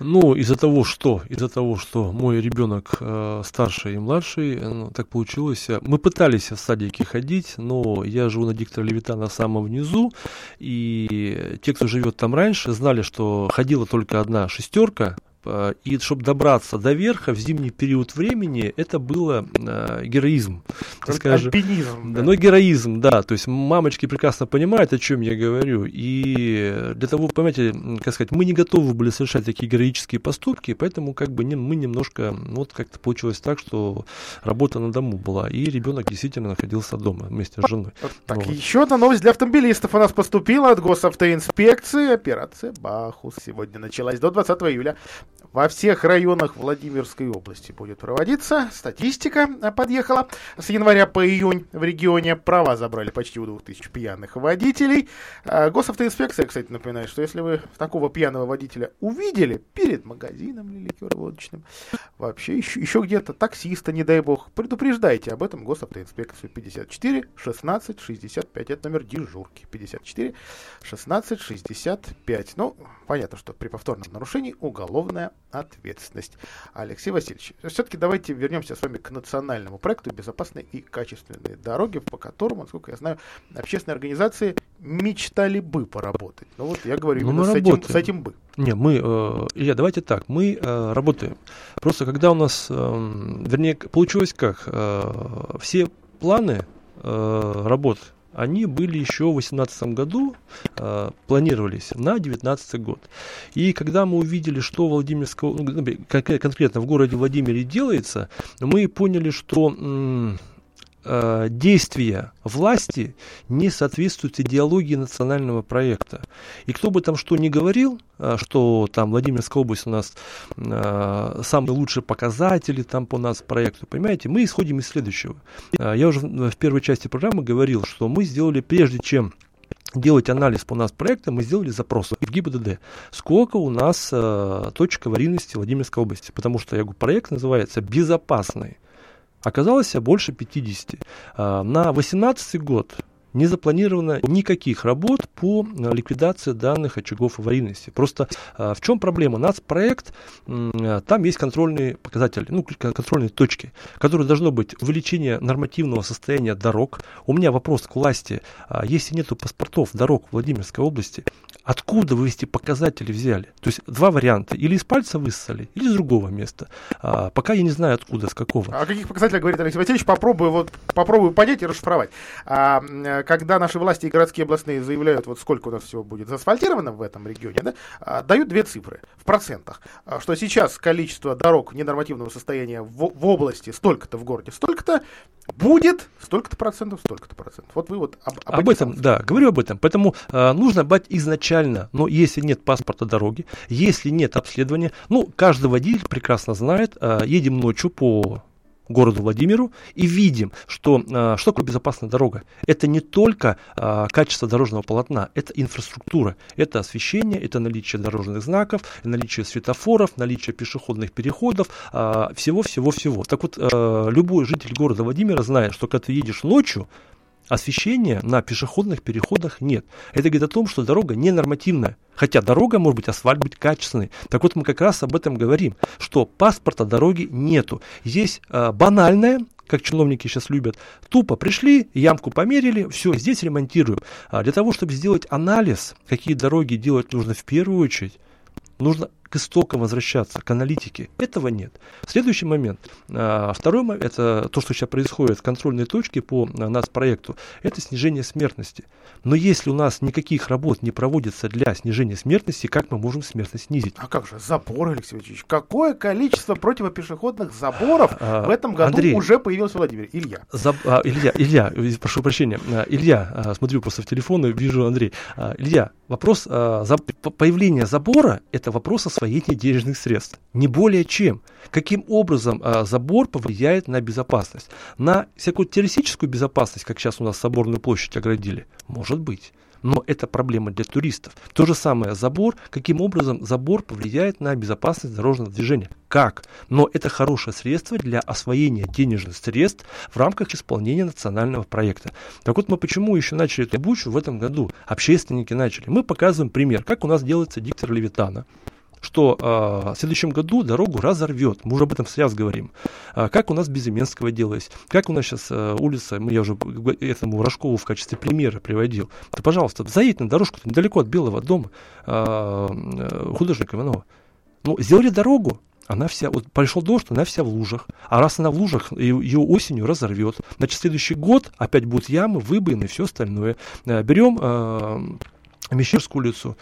Ну, из-за того, что, из-за того, что мой ребенок э, старший и младший, э, ну, так получилось. Мы пытались в садике ходить, но я живу на диктора Левита на самом внизу, и те, кто живет там раньше, знали, что ходила только одна шестерка и чтобы добраться до верха в зимний период времени, это было э, героизм. Скажем, Альпинизм. Да, да. Но героизм, да. То есть мамочки прекрасно понимают, о чем я говорю. И для того, понимаете, как сказать, мы не готовы были совершать такие героические поступки, поэтому как бы не, мы немножко, вот как-то получилось так, что работа на дому была, и ребенок действительно находился дома вместе с женой. Так, вот. еще одна новость для автомобилистов у нас поступила от госавтоинспекции. Операция «Бахус» сегодня началась до 20 июля. Во всех районах Владимирской области будет проводиться. Статистика подъехала. С января по июнь в регионе права забрали почти у 2000 пьяных водителей. А, госавтоинспекция, кстати, напоминает, что если вы такого пьяного водителя увидели перед магазином ликероводочным, вообще еще, еще где-то таксиста, не дай бог, предупреждайте об этом госавтоинспекцию 54 16 65. Это номер дежурки. 54 16 65. Ну, понятно, что при повторном нарушении уголовная ответственность. Алексей Васильевич, все-таки давайте вернемся с вами к национальному проекту «Безопасные и качественные дороги», по которому, насколько я знаю, общественные организации мечтали бы поработать. Ну вот я говорю ну, именно с этим, с этим бы. Не, мы, э, Илья, давайте так, мы э, работаем. Просто когда у нас, э, вернее, получилось как, э, все планы э, работ они были еще в 2018 году, э, планировались на 2019 год. И когда мы увидели, что Владимирского, ну, конкретно в городе Владимире делается, мы поняли, что э, действия власти не соответствуют идеологии национального проекта. И кто бы там что ни говорил, э, что там Владимирская область у нас э, самые лучшие показатели там по нас проекту, понимаете, мы исходим из следующего. Э, я уже в первой части программы говорил, что мы сделали прежде чем делать анализ по нас проекта, мы сделали запрос в ГИБДД. Сколько у нас э, точек аварийности Владимирской области? Потому что, я говорю, проект называется «Безопасный». Оказалось больше 50. А, на 2018 год не запланировано никаких работ по э, ликвидации данных очагов аварийности. Просто а, в чем проблема? Нацпроект, там есть контрольные показатели, ну, контрольные точки, которые должно быть увеличение нормативного состояния дорог. У меня вопрос к власти. А, если нету паспортов дорог Владимирской области, откуда вы эти показатели взяли? То есть два варианта. Или из пальца высосали, или из другого места. А, пока я не знаю, откуда, с какого. О каких показателях говорит Алексей Васильевич? Попробую, вот, попробую понять и расшифровать. А, когда наши власти и городские областные заявляют, вот сколько у нас всего будет заасфальтировано в этом регионе, да, а, дают две цифры в процентах. А, что сейчас количество дорог ненормативного состояния в, в области столько-то, в городе столько-то, будет столько-то процентов, столько-то процентов. Вот вы вот об, об, об этом, да, говорю об этом. Поэтому а, нужно быть изначально, но если нет паспорта дороги, если нет обследования, ну, каждый водитель прекрасно знает, а, едем ночью по городу Владимиру и видим, что э, что такое безопасная дорога. Это не только э, качество дорожного полотна, это инфраструктура, это освещение, это наличие дорожных знаков, наличие светофоров, наличие пешеходных переходов, всего-всего-всего. Так вот, э, любой житель города Владимира знает, что когда ты едешь ночью, освещения на пешеходных переходах нет. Это говорит о том, что дорога ненормативная. Хотя дорога может быть, асфальт быть качественный. Так вот мы как раз об этом говорим, что паспорта дороги нету. Есть э, банальное, как чиновники сейчас любят, тупо пришли, ямку померили, все, здесь ремонтируем. А для того, чтобы сделать анализ, какие дороги делать нужно в первую очередь, нужно к истокам возвращаться, к аналитике. Этого нет. Следующий момент. А, второй момент, это то, что сейчас происходит в контрольной точке по а, нас проекту, это снижение смертности. Но если у нас никаких работ не проводится для снижения смертности, как мы можем смертность снизить? А как же, заборы, Алексей Владимирович? Какое количество противопешеходных заборов а, в этом году Андрей, уже появилось в Владимире? Илья. Заб, а, Илья, Илья, прошу прощения. А, Илья, а, смотрю просто в телефон и вижу Андрей. А, Илья, вопрос а, за, появления забора – это вопрос о освоения денежных средств. Не более чем. Каким образом а, забор повлияет на безопасность? На всякую террористическую безопасность, как сейчас у нас соборную площадь оградили? Может быть но это проблема для туристов. То же самое забор, каким образом забор повлияет на безопасность дорожного движения. Как? Но это хорошее средство для освоения денежных средств в рамках исполнения национального проекта. Так вот мы почему еще начали эту бучу в этом году? Общественники начали. Мы показываем пример, как у нас делается диктор Левитана что э, в следующем году дорогу разорвет. Мы уже об этом сейчас говорим. А, как у нас Безыменского делалось, как у нас сейчас э, улица, я уже этому Рожкову в качестве примера приводил. Да, пожалуйста, заедь на дорожку недалеко от Белого дома э, художника Иванова. Ну, сделали дорогу, она вся, вот пошел дождь, она вся в лужах. А раз она в лужах, ее осенью разорвет. Значит, следующий год опять будут ямы, выбоины и все остальное. Э, берем э, Мещерскую улицу,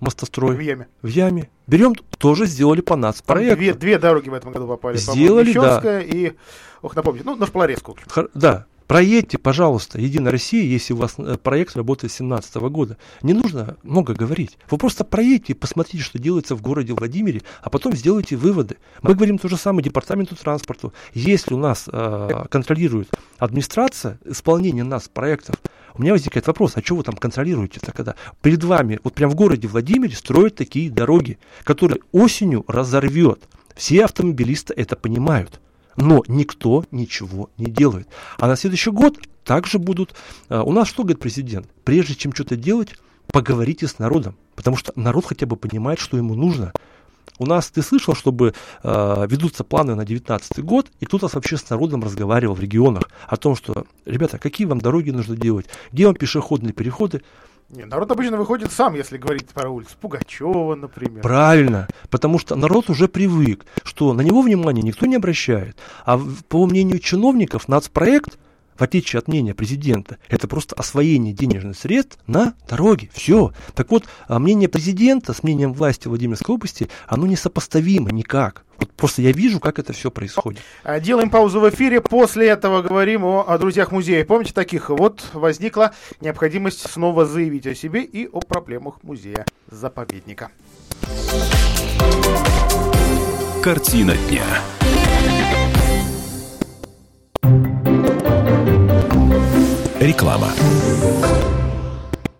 мостострой. В яме. В яме. Берем, тоже сделали по нас проект. Две, две дороги в этом году попали. Сделали, да. и, ох, напомните, ну, на Шполорезку. Да, Проедьте, пожалуйста, Единая Россия, если у вас э, проект работает с 2017 года. Не нужно много говорить. Вы просто проедьте и посмотрите, что делается в городе Владимире, а потом сделайте выводы. Мы говорим то же самое департаменту транспорта. Если у нас э, контролирует администрация исполнение нас проектов, у меня возникает вопрос, а что вы там контролируете-то, перед вами, вот прям в городе Владимире строят такие дороги, которые осенью разорвет. Все автомобилисты это понимают но никто ничего не делает. А на следующий год также будут... А, у нас что говорит президент? Прежде чем что-то делать, поговорите с народом, потому что народ хотя бы понимает, что ему нужно. У нас, ты слышал, чтобы э, ведутся планы на 2019 год, и кто-то вообще с народом разговаривал в регионах о том, что, ребята, какие вам дороги нужно делать, где вам пешеходные переходы. Не, народ обычно выходит сам, если говорить про улицу. Пугачева, например. Правильно, потому что народ уже привык, что на него внимания никто не обращает. А по мнению чиновников, нацпроект в отличие от мнения президента, это просто освоение денежных средств на дороге. Все. Так вот, а мнение президента с мнением власти Владимирской области, оно несопоставимо никак. Вот просто я вижу, как это все происходит. А, делаем паузу в эфире. После этого говорим о, о друзьях музея. Помните таких? Вот возникла необходимость снова заявить о себе и о проблемах музея-заповедника. Картина дня. Реклама.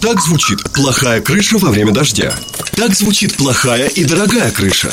Так звучит плохая крыша во время дождя. Так звучит плохая и дорогая крыша.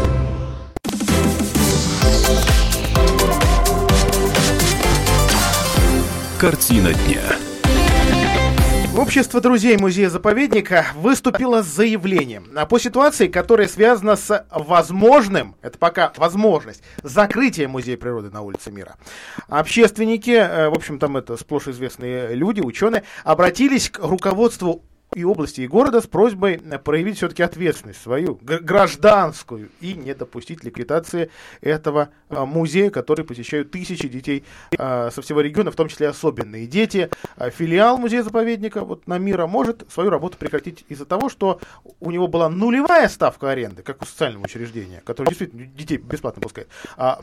Картина дня. Общество друзей музея-заповедника выступило с заявлением по ситуации, которая связана с возможным, это пока возможность, закрытия музея природы на улице Мира. Общественники, э, в общем, там это сплошь известные люди, ученые, обратились к руководству и области, и города с просьбой э, проявить все-таки ответственность свою, гражданскую, и не допустить ликвидации этого а, музея, который посещают тысячи детей а, со всего региона, в том числе особенные дети. А, филиал музея-заповедника вот, на Мира может свою работу прекратить из-за того, что у него была нулевая ставка аренды, как у социального учреждения, которое действительно детей бесплатно пускает, а,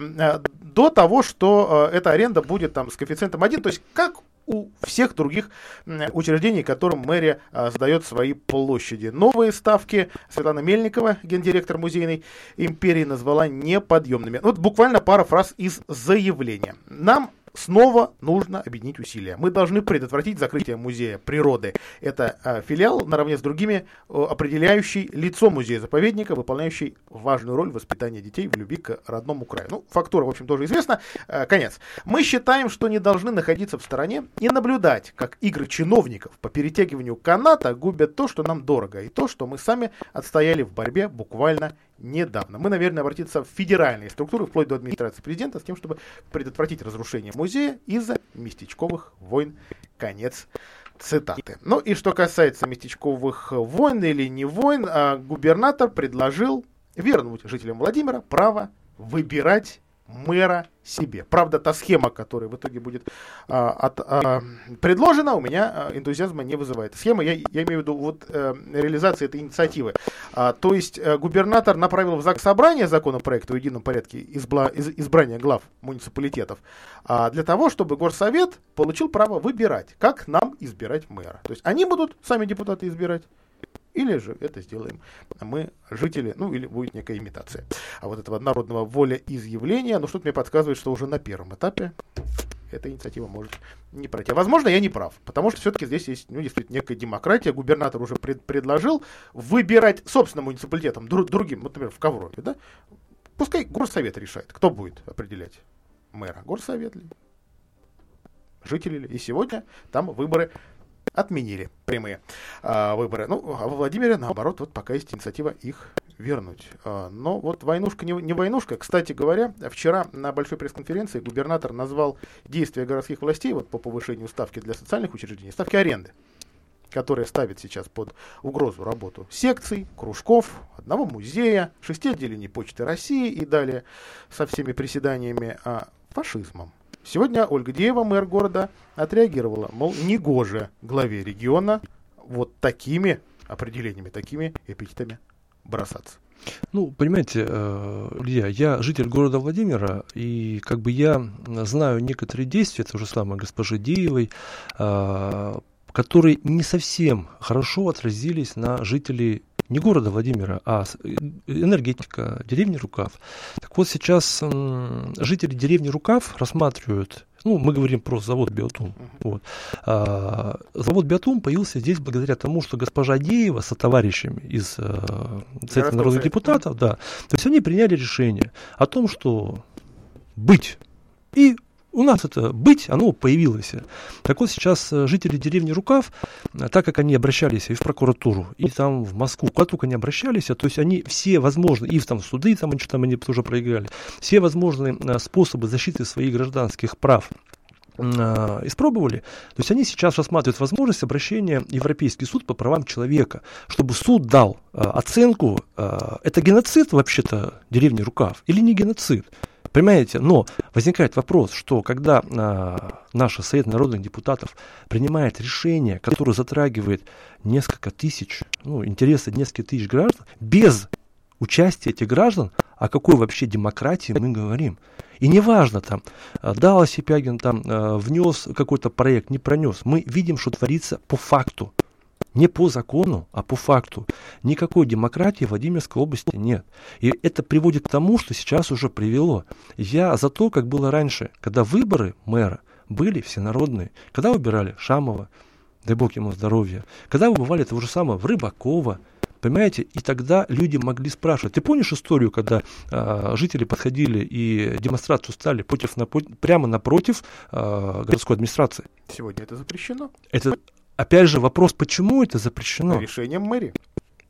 до того, что эта аренда будет там с коэффициентом 1, то есть как у всех других учреждений, которым мэрия а, сдает свои площади. Новые ставки Светлана Мельникова, гендиректор музейной империи, назвала неподъемными. Вот буквально пара фраз из заявления. Нам снова нужно объединить усилия. Мы должны предотвратить закрытие музея природы. Это э, филиал наравне с другими э, определяющий лицо музея-заповедника, выполняющий важную роль в воспитании детей в любви к родному краю. Ну, фактура, в общем, тоже известна. Э, конец. Мы считаем, что не должны находиться в стороне и наблюдать, как игры чиновников по перетягиванию каната губят то, что нам дорого, и то, что мы сами отстояли в борьбе буквально недавно. Мы, наверное, обратиться в федеральные структуры, вплоть до администрации президента, с тем, чтобы предотвратить разрушение музея из-за местечковых войн. Конец цитаты. Ну и что касается местечковых войн или не войн, а губернатор предложил вернуть жителям Владимира право выбирать мэра себе. Правда, та схема, которая в итоге будет а, от, а, предложена, у меня а, энтузиазма не вызывает. Схема, я, я имею в виду вот а, реализация этой инициативы. А, то есть а, губернатор направил в ЗАГС собрание законопроекта о едином порядке избла, из, избрания глав муниципалитетов а, для того, чтобы горсовет получил право выбирать, как нам избирать мэра. То есть они будут сами депутаты избирать, или же это сделаем мы, жители, ну или будет некая имитация. А вот этого народного волеизъявления, ну что-то мне подсказывает, что уже на первом этапе эта инициатива может не пройти. А возможно, я не прав, потому что все-таки здесь есть, ну, действительно, некая демократия. Губернатор уже пред, предложил выбирать собственным муниципалитетом, друг, другим, вот, например, в Коврове, да? Пускай горсовет решает, кто будет определять мэра. Горсовет ли? Жители ли? И сегодня там выборы отменили прямые а, выборы. Ну, а во Владимире, наоборот, вот пока есть инициатива их вернуть. А, но вот войнушка не, не войнушка. Кстати говоря, вчера на большой пресс-конференции губернатор назвал действия городских властей вот по повышению ставки для социальных учреждений, ставки аренды которая ставит сейчас под угрозу работу секций, кружков, одного музея, шести отделений Почты России и далее со всеми приседаниями а, фашизмом. Сегодня Ольга Деева, мэр города, отреагировала, мол, негоже главе региона вот такими определениями, такими эпитетами бросаться. Ну, понимаете, э, Илья, я житель города Владимира, и как бы я знаю некоторые действия, это же самое госпожи Деевой, э, которые не совсем хорошо отразились на жителей не города Владимира, а э, энергетика, деревни Рукав. Так вот сейчас жители деревни Рукав рассматривают ну, мы говорим про завод Биотум. Вот. А, завод Биотум появился здесь благодаря тому, что госпожа Деева со товарищами из а, Совета народных депутатов, да, то есть они приняли решение о том, что быть и у нас это быть, оно появилось. Так вот сейчас э, жители деревни Рукав, э, так как они обращались и в прокуратуру, и там в Москву, куда только они обращались, то есть они все возможные, и в там суды, там, что там они тоже проиграли, все возможные э, способы защиты своих гражданских прав испробовали, то есть они сейчас рассматривают возможность обращения в Европейский суд по правам человека, чтобы суд дал оценку, это геноцид вообще-то деревни Рукав или не геноцид. Понимаете? Но возникает вопрос, что когда а, наша Совет народных депутатов принимает решение, которое затрагивает несколько тысяч, ну, интересы нескольких тысяч граждан, без участия этих граждан, о какой вообще демократии мы говорим. И неважно, там, а, дал Осипягин, там, а, внес какой-то проект, не пронес. Мы видим, что творится по факту. Не по закону, а по факту. Никакой демократии в Владимирской области нет. И это приводит к тому, что сейчас уже привело. Я за то, как было раньше, когда выборы мэра были всенародные, когда выбирали Шамова, дай бог ему здоровья, когда выбывали того же самого в Рыбакова, Понимаете? И тогда люди могли спрашивать. Ты помнишь историю, когда э, жители подходили и демонстрацию стали против, прямо напротив э, городской администрации? Сегодня это запрещено. Это Опять же, вопрос, почему это запрещено? Решением мэрии.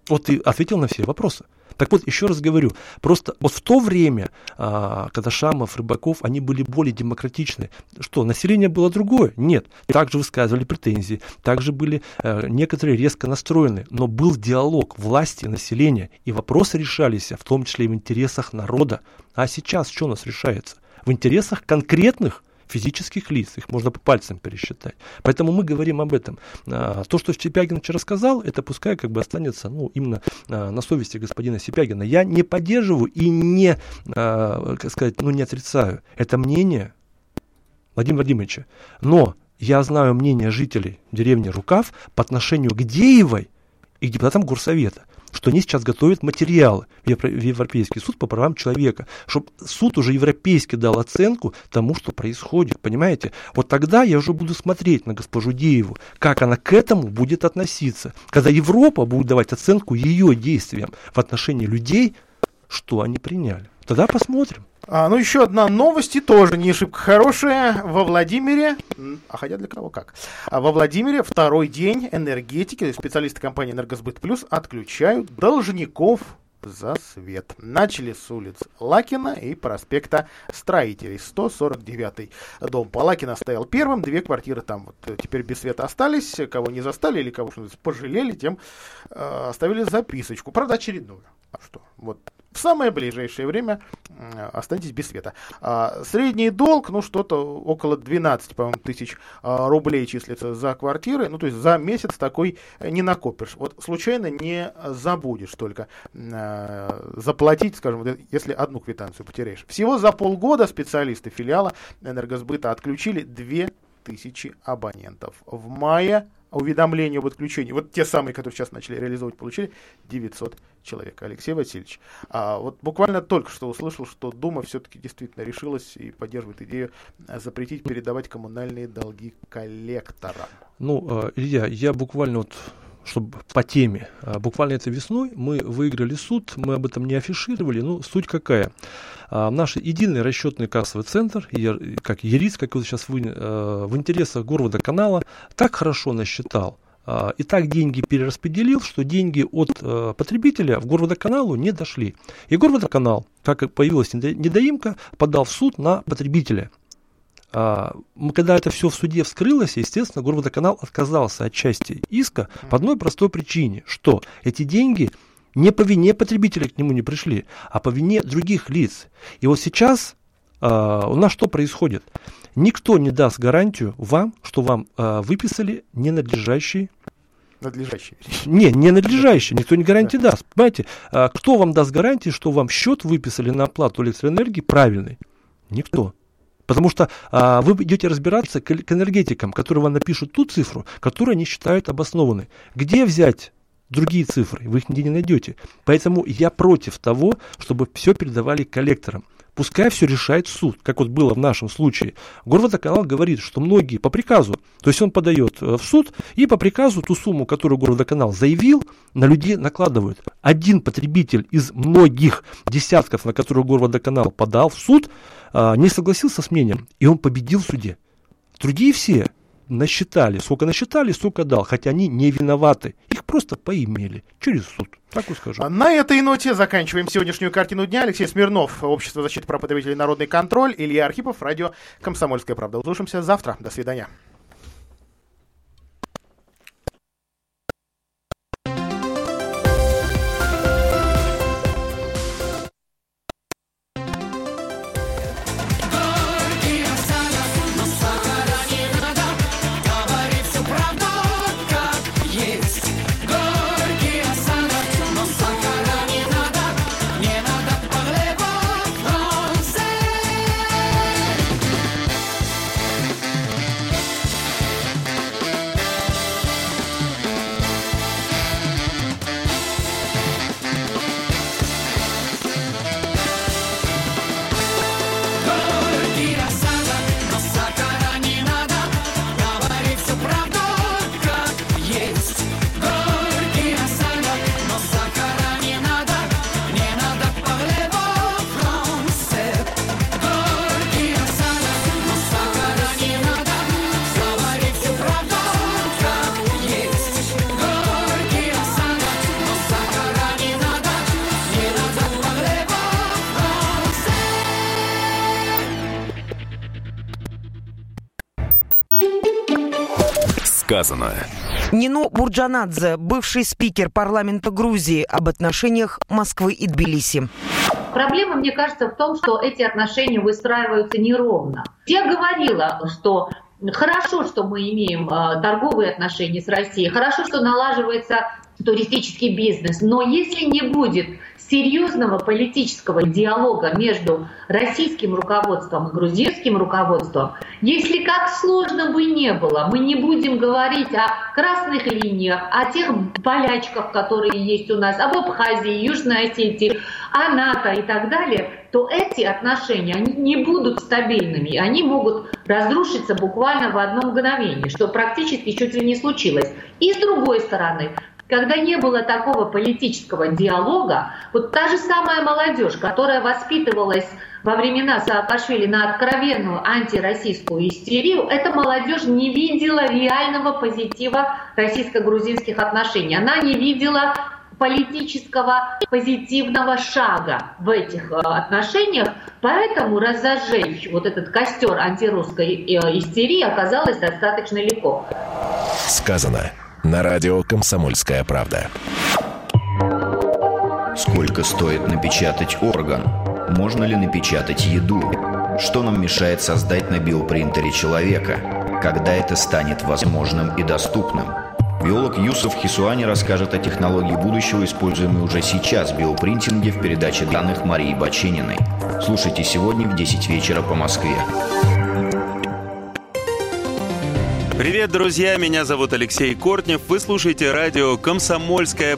Вот ты ответил на все вопросы. Так вот, еще раз говорю, просто вот в то время, а, когда Шамов, Рыбаков, они были более демократичны, что, население было другое? Нет. Также высказывали претензии, также были э, некоторые резко настроены, но был диалог власти и населения, и вопросы решались, в том числе и в интересах народа. А сейчас что у нас решается? В интересах конкретных физических лиц, их можно по пальцам пересчитать. Поэтому мы говорим об этом. А, то, что Сипягин вчера сказал, это пускай как бы останется ну, именно а, на совести господина Сипягина. Я не поддерживаю и не, а, как сказать, ну, не отрицаю. Это мнение Владимира Владимировича. Но я знаю мнение жителей деревни Рукав по отношению к Деевой и к депутатам Горсовета. Что они сейчас готовят материалы в Европейский суд по правам человека, чтобы суд уже европейский дал оценку тому, что происходит, понимаете? Вот тогда я уже буду смотреть на госпожу Дееву, как она к этому будет относиться, когда Европа будет давать оценку ее действиям в отношении людей, что они приняли. Тогда посмотрим. А, ну, еще одна новость, и тоже не шибко хорошая. Во Владимире, а хотя для кого как, а во Владимире второй день энергетики, специалисты компании «Энергосбыт Плюс» отключают должников за свет. Начали с улиц Лакина и проспекта Строителей. 149 дом по Лакина стоял первым, две квартиры там вот э, теперь без света остались. Кого не застали или кого что пожалели, тем э, оставили записочку. Правда, очередную. А что? Вот в самое ближайшее время останетесь без света. А, средний долг, ну, что-то около 12, по-моему, тысяч а, рублей числится за квартиры. Ну, то есть за месяц такой не накопишь. Вот случайно не забудешь только а, заплатить, скажем, если одну квитанцию потеряешь. Всего за полгода специалисты филиала энергосбыта отключили 2000 абонентов. В мае уведомления об отключении, вот те самые, которые сейчас начали реализовывать, получили 900 человек. Алексей Васильевич, а вот буквально только что услышал, что Дума все-таки действительно решилась и поддерживает идею запретить передавать коммунальные долги коллекторам. Ну, а, Илья, я буквально вот чтобы по теме. А, буквально этой весной мы выиграли суд, мы об этом не афишировали, но суть какая. А, наш единый расчетный кассовый центр, как ЕРИЦ, как вот сейчас вы, а, в интересах города канала, так хорошо насчитал, и так деньги перераспределил, что деньги от потребителя в горводоканалу не дошли. И горводоканал, как появилась недоимка, подал в суд на потребителя. А, когда это все в суде вскрылось, естественно, Горводоканал отказался от части иска по одной простой причине, что эти деньги не по вине потребителя к нему не пришли, а по вине других лиц. И вот сейчас а, у нас что происходит? Никто не даст гарантию вам, что вам а, выписали ненадлежащий Надлежащий. Не, не надлежащий, никто не гарантии да. даст. Понимаете, кто вам даст гарантии, что вам счет выписали на оплату электроэнергии правильный? Никто. Потому что а, вы идете разбираться к, к энергетикам, которые вам напишут ту цифру, которую они считают обоснованной. Где взять другие цифры? Вы их нигде не найдете. Поэтому я против того, чтобы все передавали коллекторам. Пускай все решает суд, как вот было в нашем случае. Горводоканал говорит, что многие по приказу, то есть он подает э, в суд, и по приказу ту сумму, которую Горводоканал заявил, на людей накладывают. Один потребитель из многих десятков, на которые Горводоканал подал в суд, а, не согласился с мнением, и он победил в суде. Другие все насчитали, сколько насчитали, столько дал, хотя они не виноваты. Их просто поимели через суд. Так и скажу. На этой ноте заканчиваем сегодняшнюю картину дня. Алексей Смирнов, Общество защиты прав потребителей «Народный контроль», Илья Архипов, радио «Комсомольская правда». Услышимся завтра. До свидания. Сказано. Нино Бурджанадзе, бывший спикер парламента Грузии об отношениях Москвы и Тбилиси. Проблема, мне кажется, в том, что эти отношения выстраиваются неровно. Я говорила, что Хорошо, что мы имеем э, торговые отношения с Россией, хорошо, что налаживается туристический бизнес. Но если не будет серьезного политического диалога между российским руководством и грузинским руководством, если как сложно бы не было, мы не будем говорить о красных линиях, о тех полячках, которые есть у нас, об Абхазии, Южной Осетии, о НАТО и так далее, то эти отношения они не будут стабильными, они могут разрушиться буквально в одно мгновение, что практически чуть ли не случилось. И с другой стороны, когда не было такого политического диалога, вот та же самая молодежь, которая воспитывалась во времена Саакашвили на откровенную антироссийскую истерию, эта молодежь не видела реального позитива российско-грузинских отношений. Она не видела политического позитивного шага в этих э, отношениях, поэтому разожечь вот этот костер антирусской э, истерии оказалось достаточно легко. Сказано на радио «Комсомольская правда». Сколько стоит напечатать орган? Можно ли напечатать еду? Что нам мешает создать на биопринтере человека? Когда это станет возможным и доступным? Биолог Юсов Хисуани расскажет о технологии будущего, используемой уже сейчас в биопринтинге в передаче данных Марии Бачининой. Слушайте сегодня в 10 вечера по Москве. Привет, друзья! Меня зовут Алексей Кортнев. Вы слушаете радио «Комсомольская